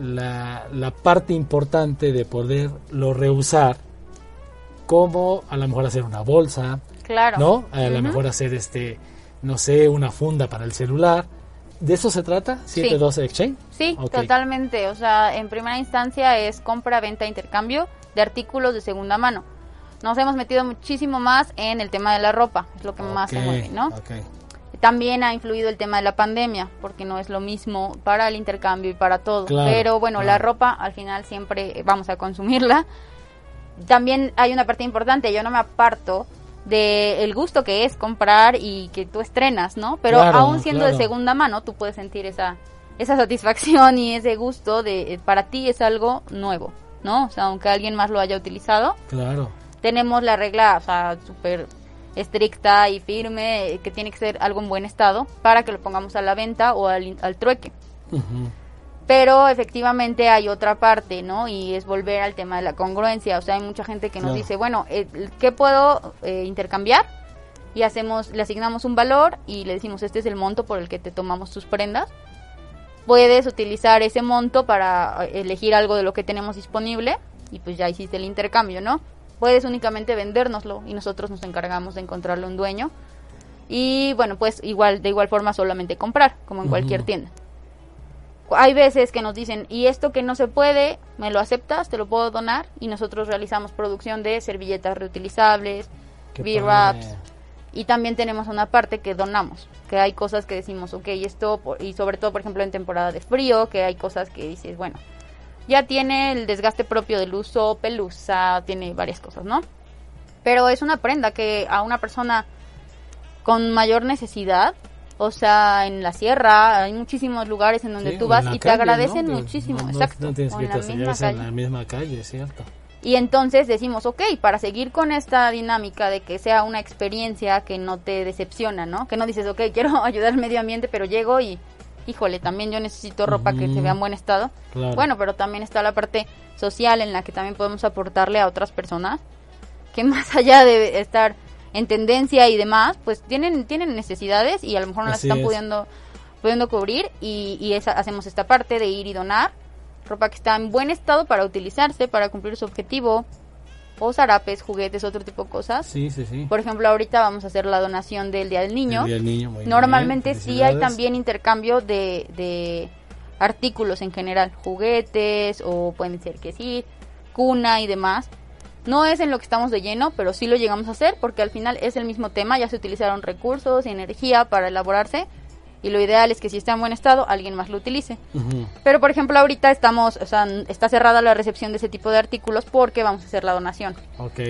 la, la parte importante de poderlo reusar, como a lo mejor hacer una bolsa, Claro. ¿no? A lo mejor hacer este, no sé, una funda para el celular. ¿De eso se trata? 712 Exchange. Sí, totalmente. O sea, en primera instancia es compra, venta, intercambio de artículos de segunda mano. Nos hemos metido muchísimo más en el tema de la ropa, es lo que más se mueve, ¿no? También ha influido el tema de la pandemia, porque no es lo mismo para el intercambio y para todo. Claro, Pero bueno, la ropa al final siempre vamos a consumirla. También hay una parte importante, yo no me aparto del gusto que es comprar y que tú estrenas, ¿no? Pero Claro, aún siendo claro. de segunda mano, tú puedes sentir esa, esa satisfacción y ese gusto de eh, para ti es algo nuevo, ¿no? O sea, aunque alguien más lo haya utilizado, Claro. tenemos la regla, o sea, súper estricta y firme, eh, que tiene que ser algo en buen estado para que lo pongamos a la venta o al, al trueque. Pero efectivamente hay otra parte, ¿no? Y es volver al tema de la congruencia. O sea, hay mucha gente que nos dice, bueno, eh, ¿qué puedo eh, intercambiar? Y hacemos, le asignamos un valor y le decimos, este es el monto por el que te tomamos tus prendas. Puedes utilizar ese monto para eh, elegir algo de lo que tenemos disponible y pues ya hiciste el intercambio, ¿no? Puedes únicamente vendérnoslo y nosotros nos encargamos de encontrarle un dueño. Y bueno, pues igual, de igual forma solamente comprar, como en cualquier tienda hay veces que nos dicen, y esto que no se puede, me lo aceptas, te lo puedo donar, y nosotros realizamos producción de servilletas reutilizables, padre. y también tenemos una parte que donamos, que hay cosas que decimos, ok, esto, y sobre todo, por ejemplo, en temporada de frío, que hay cosas que dices, bueno, ya tiene el desgaste propio del uso, pelusa, tiene varias cosas, ¿no? Pero es una prenda que a una persona con mayor necesidad, o sea, en la sierra, hay muchísimos lugares en donde Sí, tú vas y te calle, agradecen ¿no? Muchísimo, no- exacto. No tienes que en la misma hallarse en calle. la misma calle, ¿cierto? Y entonces decimos, ok, para seguir con esta dinámica de que sea una experiencia que no te decepciona, ¿no? Que no dices, ok, quiero ayudar al medio ambiente, pero llego y, híjole, también yo necesito ropa que se vea en buen estado. Claro. Bueno, pero también está la parte social en la que también podemos aportarle a otras personas que más allá de estar en tendencia y demás, pues tienen tienen necesidades y a lo mejor no las Así están es. pudiendo pudiendo cubrir y, y esa- hacemos esta parte de ir y donar ropa que está en buen estado para utilizarse, para cumplir su objetivo, o zarapes, juguetes, otro tipo de cosas. Sí, sí, sí. Por ejemplo, ahorita vamos a hacer la donación del Día del Niño. El Día del Niño, muy Normalmente bien, sí hay también intercambio de, de artículos en general, juguetes o pueden ser que sí, cuna y demás. No es en lo que estamos de lleno, pero sí lo llegamos a hacer porque al final es el mismo tema, ya se utilizaron recursos y energía para elaborarse y lo ideal es que si está en buen estado alguien más lo utilice. Pero por ejemplo ahorita estamos, o sea, está cerrada la recepción de ese tipo de artículos porque vamos a hacer la donación. Ok.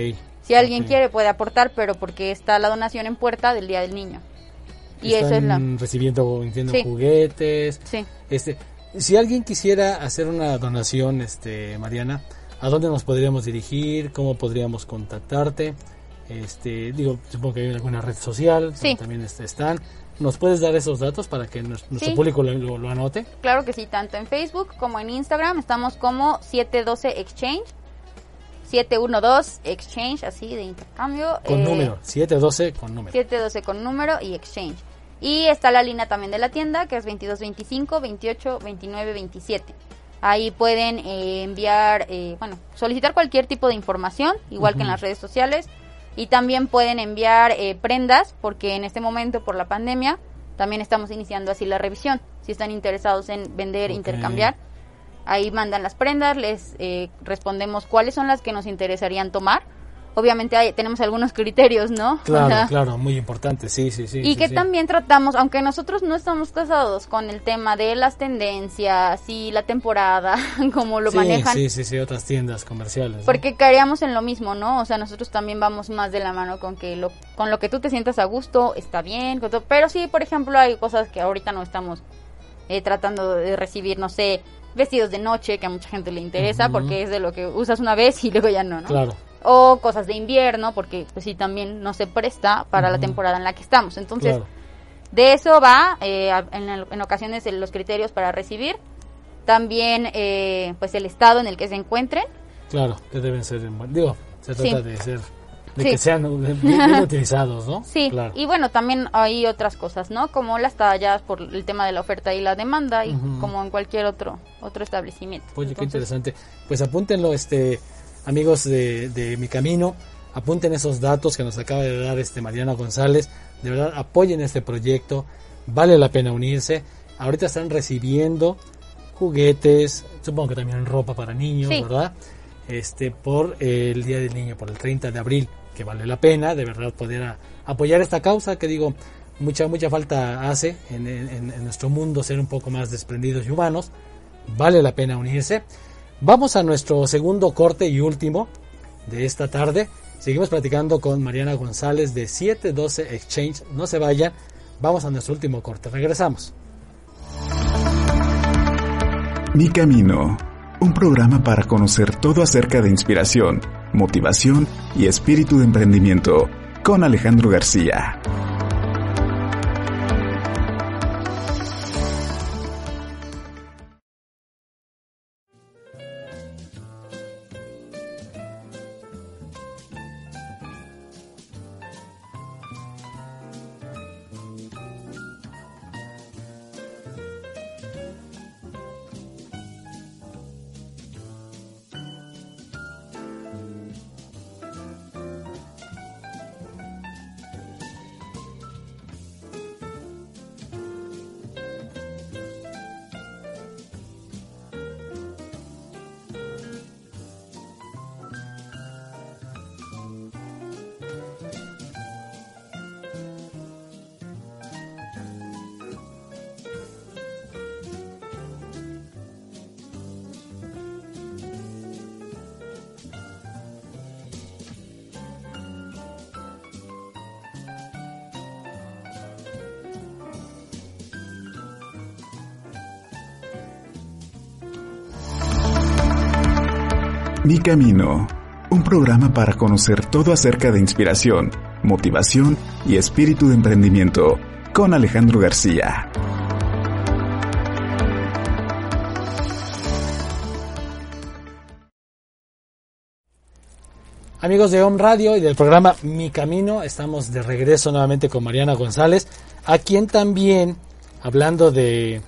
Si alguien quiere puede aportar, pero porque está la donación en puerta del Día del Niño. Y eso es la... Recibiendo, entiendo, Sí. juguetes. Sí. Este, si alguien quisiera hacer una donación, este, Mariana, ¿a dónde nos podríamos dirigir? ¿Cómo podríamos contactarte? Este, digo, supongo que hay alguna red social, Sí. también están. ¿Nos puedes dar esos datos para que nues- nuestro Sí. público lo, lo- lo anote? Claro que sí, tanto en Facebook como en Instagram estamos como 712 Exchange. 712 Exchange, así de intercambio. Con eh, número, 712 con número. 712 con número y Exchange. Y está la línea también de la tienda, que es 2225 28 29 27. Ahí pueden eh, enviar, eh, bueno, solicitar cualquier tipo de información, igual que en las redes sociales. Y también pueden enviar eh, prendas, porque en este momento, por la pandemia, también estamos iniciando así la revisión. Si están interesados en vender, intercambiar, ahí mandan las prendas, les eh, respondemos cuáles son las que nos interesarían tomar. Obviamente hay- tenemos algunos criterios, ¿no? O Claro, sea, claro, muy importante, sí, sí, sí. y sí, que sí. también tratamos, aunque nosotros no estamos casados con el tema de las tendencias y la temporada, como lo sí, manejan, Sí, sí, sí, otras tiendas comerciales. ¿no? porque caeríamos en lo mismo, ¿no? O sea, nosotros también vamos más de la mano con que lo, con lo que tú te sientas a gusto está bien, con todo- pero sí, por ejemplo, hay cosas que ahorita no estamos eh, tratando de recibir, no sé, vestidos de noche que a mucha gente le interesa porque es de lo que usas una vez y luego ya no, ¿no? Claro, O cosas de invierno porque pues sí también no se presta para la temporada en la que estamos. Entonces, claro. de eso va eh, en, en ocasiones los criterios para recibir. También eh, pues el estado en el que se encuentren. Claro, que deben ser, digo, se Sí. trata de ser de que sean bien, utilizados, ¿no? Sí, y bueno, también hay otras cosas, ¿no? Como las tallas por el tema de la oferta y la demanda y como en cualquier otro otro establecimiento. Oye, qué interesante. Pues apúntenlo, este amigos de, de Mi Camino, apunten esos datos que nos acaba de dar este Mariana González. De verdad, apoyen este proyecto, vale la pena unirse. Ahorita están recibiendo juguetes, supongo que también ropa para niños, ¿verdad? Este, por el Día del Niño, por el 30 de abril que vale la pena de verdad poder apoyar esta causa que digo mucha mucha falta hace en, nuestro mundo ser un poco más desprendidos y humanos vale la pena unirse vamos a nuestro segundo corte y último de esta tarde. Seguimos platicando con Mariana González de 712 Exchange. No se vayan vamos a nuestro último corte. Regresamos. Mi Camino un programa para conocer todo acerca de inspiración motivación y espíritu de emprendimiento con Alejandro García. Mi Camino, un programa para conocer todo acerca de inspiración, motivación y espíritu de emprendimiento con Alejandro García. Amigos de Home Radio y del programa Mi Camino, estamos de regreso nuevamente con Mariana González, a quien también, hablando de,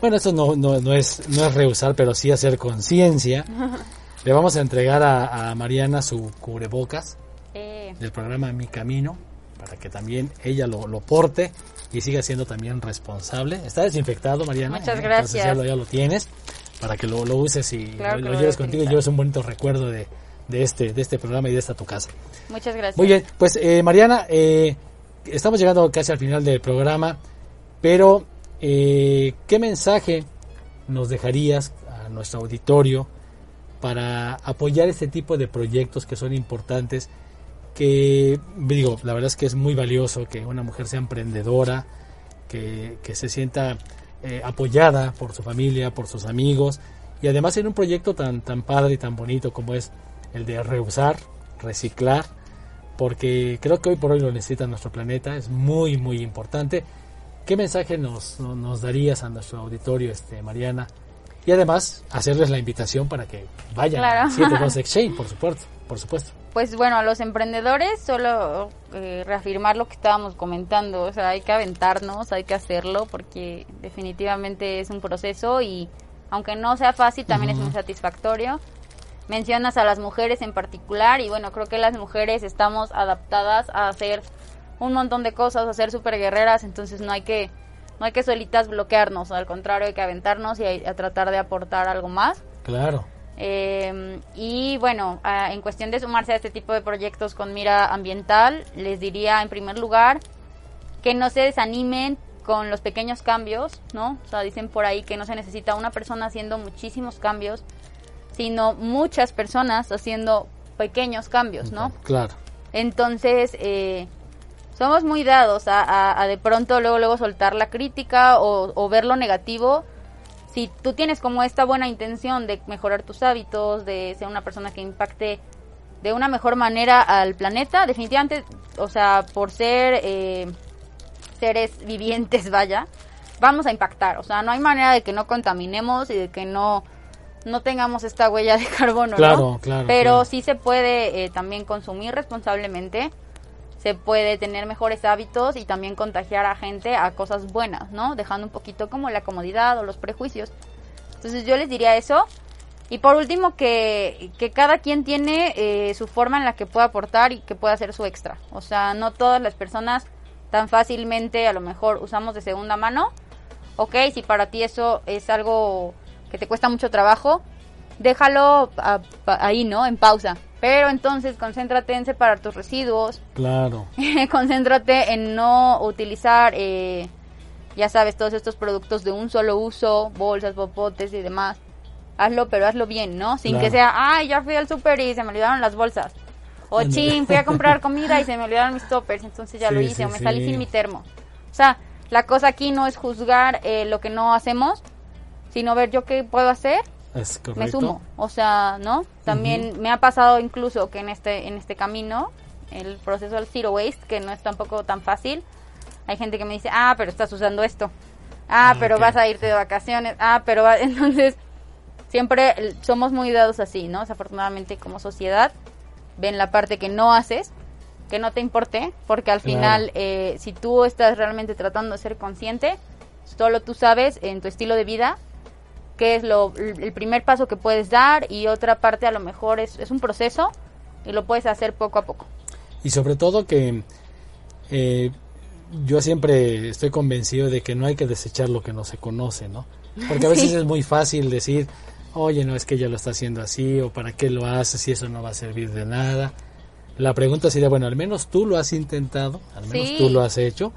bueno, esto no, no, es, no es rehusar, pero sí hacer conciencia, Le vamos a entregar a, Mariana su cubrebocas eh. del programa Mi Camino para que también ella lo, porte y siga siendo también responsable. Está desinfectado, Mariana. Muchas gracias. Ya lo, ya lo, tienes para que lo, uses y lo, lleves contigo y lleves un bonito recuerdo de, este, de este programa y de esta tu casa. Muchas gracias. Muy bien, pues eh, Mariana, eh, estamos llegando casi al final del programa, pero ¿qué mensaje nos dejarías a nuestro auditorio? Para apoyar este tipo de proyectos que son importantes, que digo, la verdad es que es muy valioso que una mujer sea emprendedora, que, se sienta eh, apoyada por su familia, por sus amigos, y además en un proyecto tan, tan padre y tan bonito como es el de reusar, reciclar, porque creo que hoy por hoy lo necesita nuestro planeta, es muy, muy importante. ¿Qué mensaje nos, nos darías a nuestro auditorio, este, Mariana, y además hacerles la invitación para que vayan a 72 Exchange, por supuesto, por supuesto. Pues bueno, a los emprendedores solo eh, reafirmar lo que estábamos comentando, o sea, hay que aventarnos, hay que hacerlo porque definitivamente es un proceso y aunque no sea fácil, también es muy satisfactorio. Mencionas a las mujeres en particular y bueno, creo que las mujeres estamos adaptadas a hacer un montón de cosas, a ser súper guerreras, entonces no hay que no hay que solitas bloquearnos, al contrario, hay que aventarnos y a, tratar de aportar algo más. Claro. Eh, y bueno, en cuestión de sumarse a este tipo de proyectos con mira ambiental, les diría en primer lugar que no se desanimen con los pequeños cambios, ¿no? O sea, dicen por ahí que no se necesita una persona haciendo muchísimos cambios, sino muchas personas haciendo pequeños cambios, ¿no? Claro. Entonces, eh, somos muy dados a, de pronto luego luego soltar la crítica o, ver lo negativo. Si tú tienes como esta buena intención de mejorar tus hábitos de ser una persona que impacte de una mejor manera al planeta definitivamente o sea por ser eh, seres vivientes vaya vamos a impactar. O sea no hay manera de que no contaminemos y de que no no tengamos esta huella de carbono, claro, ¿no? Claro, Pero sí se puede eh, también consumir responsablemente, se puede tener mejores hábitos y también contagiar a gente a cosas buenas, ¿no? Dejando un poquito como la comodidad o los prejuicios. Entonces yo les diría eso. Y por último, que, que cada quien tiene eh, su forma en la que puede aportar y que puede hacer su extra. O sea, no todas las personas tan fácilmente a lo mejor usamos de segunda mano. Ok, si para ti eso es algo que te cuesta mucho trabajo, déjalo ahí, ¿no? En pausa. Pero entonces concéntrate en separar tus residuos. Claro. concéntrate en no utilizar, eh, ya sabes, todos estos productos de un solo uso, bolsas, popotes y demás hazlo, pero hazlo bien, ¿no? Sin que sea, ay, ya fui al súper y se me olvidaron las bolsas. O chin, fui a comprar comida y se me olvidaron mis toppers, entonces ya lo hice, o me salí sin mi termo. O sea, la cosa aquí no es juzgar eh, lo que no hacemos, sino ver yo qué puedo hacer. Me sumo, o sea, ¿no? También me ha pasado incluso que en este en este camino el proceso del zero waste, que no es tampoco tan fácil. Hay gente que me dice, "Ah, pero estás usando esto." Ah, ah pero vas a irte de vacaciones. Ah, pero entonces siempre somos muy dados así, ¿no? Desafortunadamente como sociedad ven la parte que no haces, que no te importe, porque al final eh, si tú estás realmente tratando de ser consciente, solo tú sabes en tu estilo de vida qué es lo, el primer paso que puedes dar y otra parte a lo mejor es, es un proceso y lo puedes hacer poco a poco. Y sobre todo que eh, yo siempre estoy convencido de que no hay que desechar lo que no se conoce, ¿no? Porque a veces es muy fácil decir, oye, no es que ella lo está haciendo así, o para qué lo hace si eso no va a servir de nada. La pregunta sería, bueno, al menos tú lo has intentado, al menos tú lo has hecho,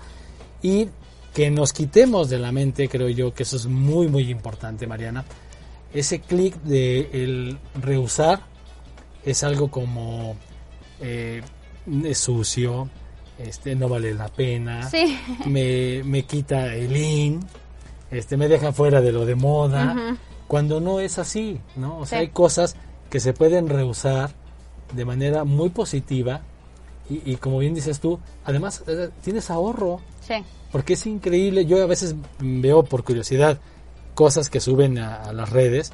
y que nos quitemos de la mente, creo yo, que eso es muy, muy importante, Mariana, ese clic de el rehusar es algo como eh, es sucio, este no vale la pena, me, me quita el in, este me deja fuera de lo de moda cuando no es así, ¿no? O sea, hay cosas que se pueden rehusar de manera muy positiva y, como bien dices tú, además eh, tienes ahorro. Sí. Porque es increíble, yo a veces veo por curiosidad cosas que suben a, las redes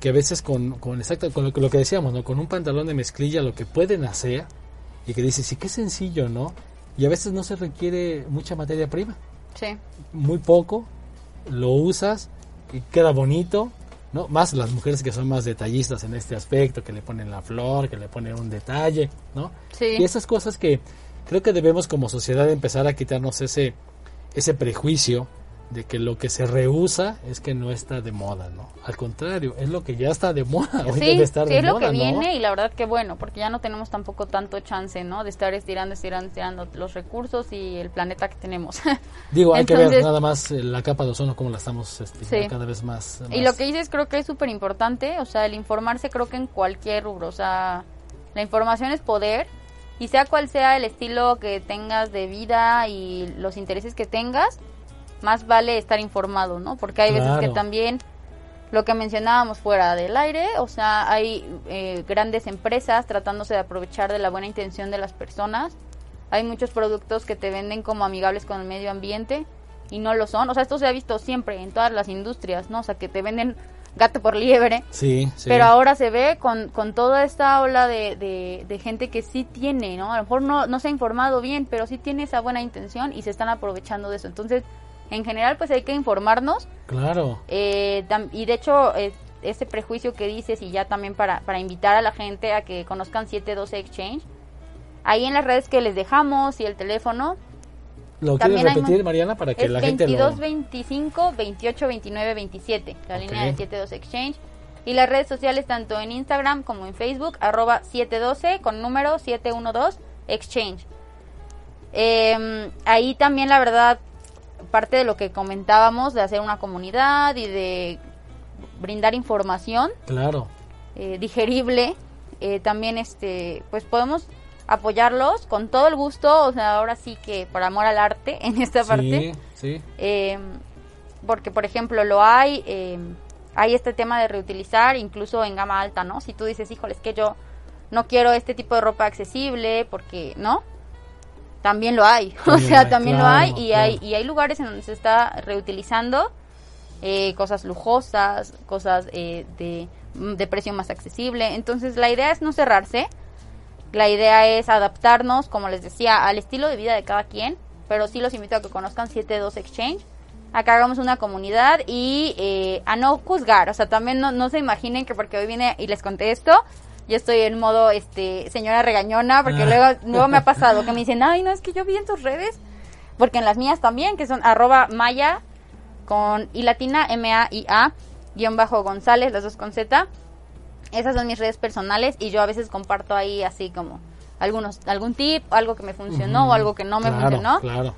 que a veces con, con exacto con lo, lo, que decíamos, ¿no? Con un pantalón de mezclilla lo que pueden hacer y que dices, sí, qué sencillo, ¿no? Y a veces no se requiere mucha materia prima. Sí. Muy poco, lo usas y queda bonito, ¿no? Más las mujeres que son más detallistas en este aspecto, que le ponen la flor, que le ponen un detalle, ¿no? Sí. Y esas cosas que creo que debemos como sociedad empezar a quitarnos ese, ese prejuicio de que lo que se rehúsa es que no está de moda, ¿no? Al contrario, es lo que ya está de moda. Hoy sí, estar sí, es lo que viene y la verdad que bueno, porque ya no tenemos tampoco tanto chance, ¿no? De estar estirando, estirando, estirando los recursos y el planeta que tenemos. Digo, hay que ver nada más eh, la capa de ozono como la estamos estirando cada vez más, Y lo que dices creo que es súper importante, o sea, el informarse creo que en cualquier rubro, o sea, la información es poder y sea cual sea el estilo que tengas de vida y los intereses que tengas, más vale estar informado, ¿no? Porque hay veces que también lo que mencionábamos fuera del aire, o sea, hay eh, grandes empresas tratándose de aprovechar de la buena intención de las personas. Hay muchos productos que te venden como amigables con el medio ambiente y no lo son. O sea, esto se ha visto siempre en todas las industrias, ¿no? O sea, que te venden gato por liebre. Sí, sí. Pero ahora se ve con, con toda esta ola de, de, de, gente que sí tiene, ¿no? A lo mejor no, no se ha informado bien, pero sí tiene esa buena intención y se están aprovechando de eso. Entonces, en general pues hay que informarnos. Claro. Eh, y de hecho eh, ese prejuicio que dices y ya también para, para invitar a la gente a que conozcan 712 Exchange, ahí en las redes que les dejamos y el teléfono. ¿Lo quieres repetir, Mariana, para que la gente lo... 25 28 29 27, la línea de 712 Exchange. Y las redes sociales tanto en Instagram como en Facebook, arroba 712 con número 712 Exchange. Eh, ahí también la verdad parte de lo que comentábamos de hacer una comunidad y de brindar información claro. eh, digerible eh, también este pues podemos apoyarlos con todo el gusto o sea ahora sí que por amor al arte en esta parte. sí. Eh, porque por ejemplo lo hay hay este tema de reutilizar incluso en gama alta no si tú dices híjole es que yo no quiero este tipo de ropa accesible porque no también lo hay, o sea, también lo hay y hay y hay lugares en donde se está reutilizando eh, cosas lujosas, cosas eh, de, de precio más accesible. Entonces la idea es no cerrarse, la idea es adaptarnos, como les decía, al estilo de vida de cada quien, pero sí los invito a que conozcan 72 Exchange, a que hagamos una comunidad y eh, a no juzgar, o sea, también no, no se imaginen que porque hoy vine y les conté esto, yo estoy en modo este señora regañona, porque Ah. luego, luego me ha pasado que me dicen, ay, no, es que yo vi en tus redes, porque en las mías también, que son arroba maya con y latina M A I A guion bajo González, las dos con Z. Esas son mis redes personales y yo a veces comparto ahí así como algunos algún tip, algo que me funcionó o algo que no me Claro, funcionó. Claro.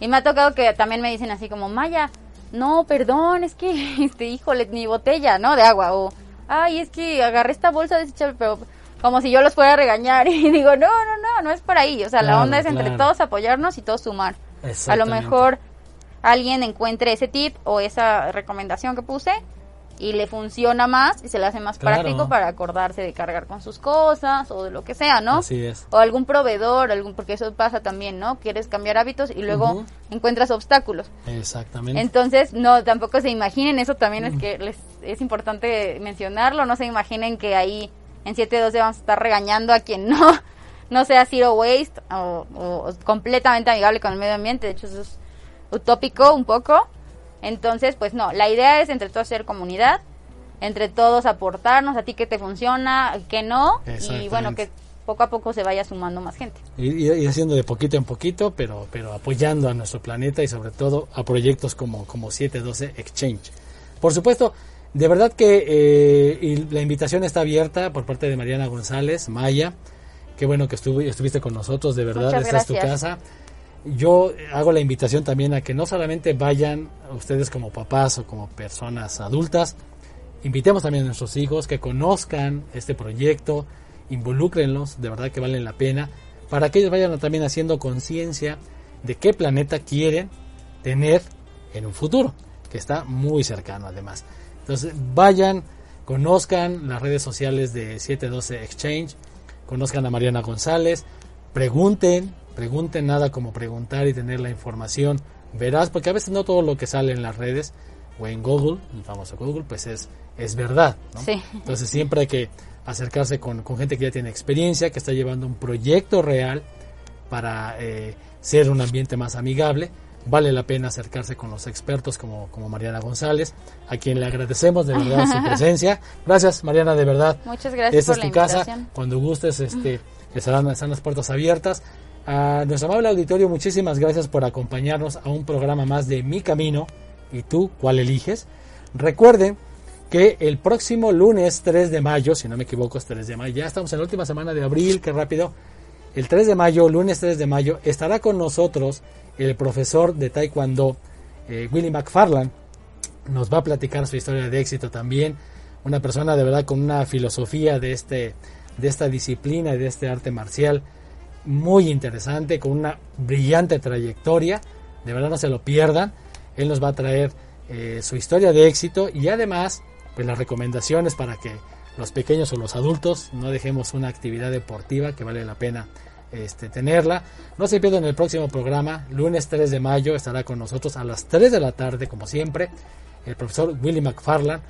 Y me ha tocado que también me dicen así como, Maya, no, perdón, es que, este, híjole, mi botella, ¿no? De agua. O, ay, es que agarré esta bolsa desechable, pero como si yo los fuera a regañar. Y digo, no, no, no, no es por ahí. O sea, la onda es entre claro. todos apoyarnos y todos sumar. A lo mejor alguien encuentre ese tip o esa recomendación que puse y le funciona más y se le hace más Claro. práctico para acordarse de cargar con sus cosas o de lo que sea, ¿no? Así es. o algún proveedor, algún porque eso pasa también, ¿no? Quieres cambiar hábitos y luego encuentras obstáculos. Exactamente. Entonces, no, tampoco se imaginen, eso también es que les es importante mencionarlo, no se imaginen que ahí en 712 vamos a estar regañando a quien no no sea zero waste o, o completamente amigable con el medio ambiente, de hecho eso es utópico un poco. Entonces, pues no, la idea es entre todos ser comunidad, entre todos aportarnos a ti que te funciona, que no, y bueno, que poco a poco se vaya sumando más gente. Ir haciendo de poquito en poquito, pero, pero apoyando a nuestro planeta y sobre todo a proyectos como, como 712 Exchange. Por supuesto, de verdad que eh, y la invitación está abierta por parte de Mariana González, Maya. Qué bueno que estuve, estuviste con nosotros, de verdad, Muchas esta es tu casa. Yo hago la invitación también a que no solamente vayan ustedes como papás o como personas adultas, invitemos también a nuestros hijos que conozcan este proyecto, involúcrenlos, de verdad que valen la pena, para que ellos vayan también haciendo conciencia de qué planeta quieren tener en un futuro, que está muy cercano además. Entonces vayan, conozcan las redes sociales de 712 Exchange, conozcan a Mariana González, pregunten, pregunten nada como preguntar y tener la información veraz, porque a veces no todo lo que sale en las redes o en Google, el famoso Google, pues es, es verdad. ¿no? Sí. Entonces siempre hay que acercarse con, con gente que ya tiene experiencia, que está llevando un proyecto real para eh, ser un ambiente más amigable. Vale la pena acercarse con los expertos como, como Mariana González, a quien le agradecemos de verdad su presencia. Gracias Mariana, de verdad. Muchas gracias Esta por es la tu casa. Cuando gustes, este, estarán, están las puertas abiertas. A nuestro amable auditorio, muchísimas gracias por acompañarnos a un programa más de Mi Camino. ¿Y tú cuál eliges? Recuerden que el próximo lunes 3 de mayo, si no me equivoco es 3 de mayo, ya estamos en la última semana de abril, qué rápido. El 3 de mayo, lunes 3 de mayo, estará con nosotros el profesor de Taekwondo, eh, Willy McFarland. Nos va a platicar su historia de éxito también. Una persona de verdad con una filosofía de, este, de esta disciplina y de este arte marcial muy interesante, con una brillante trayectoria. De verdad no se lo pierdan. Él nos va a traer eh, su historia de éxito y además pues las recomendaciones para que los pequeños o los adultos no dejemos una actividad deportiva que vale la pena este, tenerla. No se pierdan el próximo programa, lunes 3 de mayo, estará con nosotros a las 3 de la tarde, como siempre, el profesor Willy McFarland.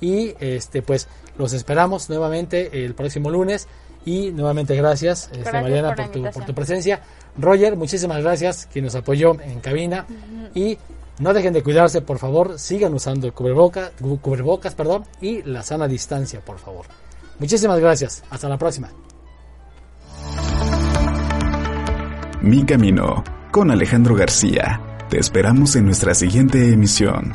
Y este pues los esperamos nuevamente el próximo lunes. Y nuevamente gracias, este, Gracias Mariana, por tu, por invitación. tu presencia. Roger, muchísimas gracias, quien nos apoyó en cabina. Y no dejen de cuidarse, por favor. Sigan usando el cubreboca, cu- cubrebocas perdón, y la sana distancia, por favor. Muchísimas gracias. Hasta la próxima. Mi Camino, con Alejandro García. Te esperamos en nuestra siguiente emisión.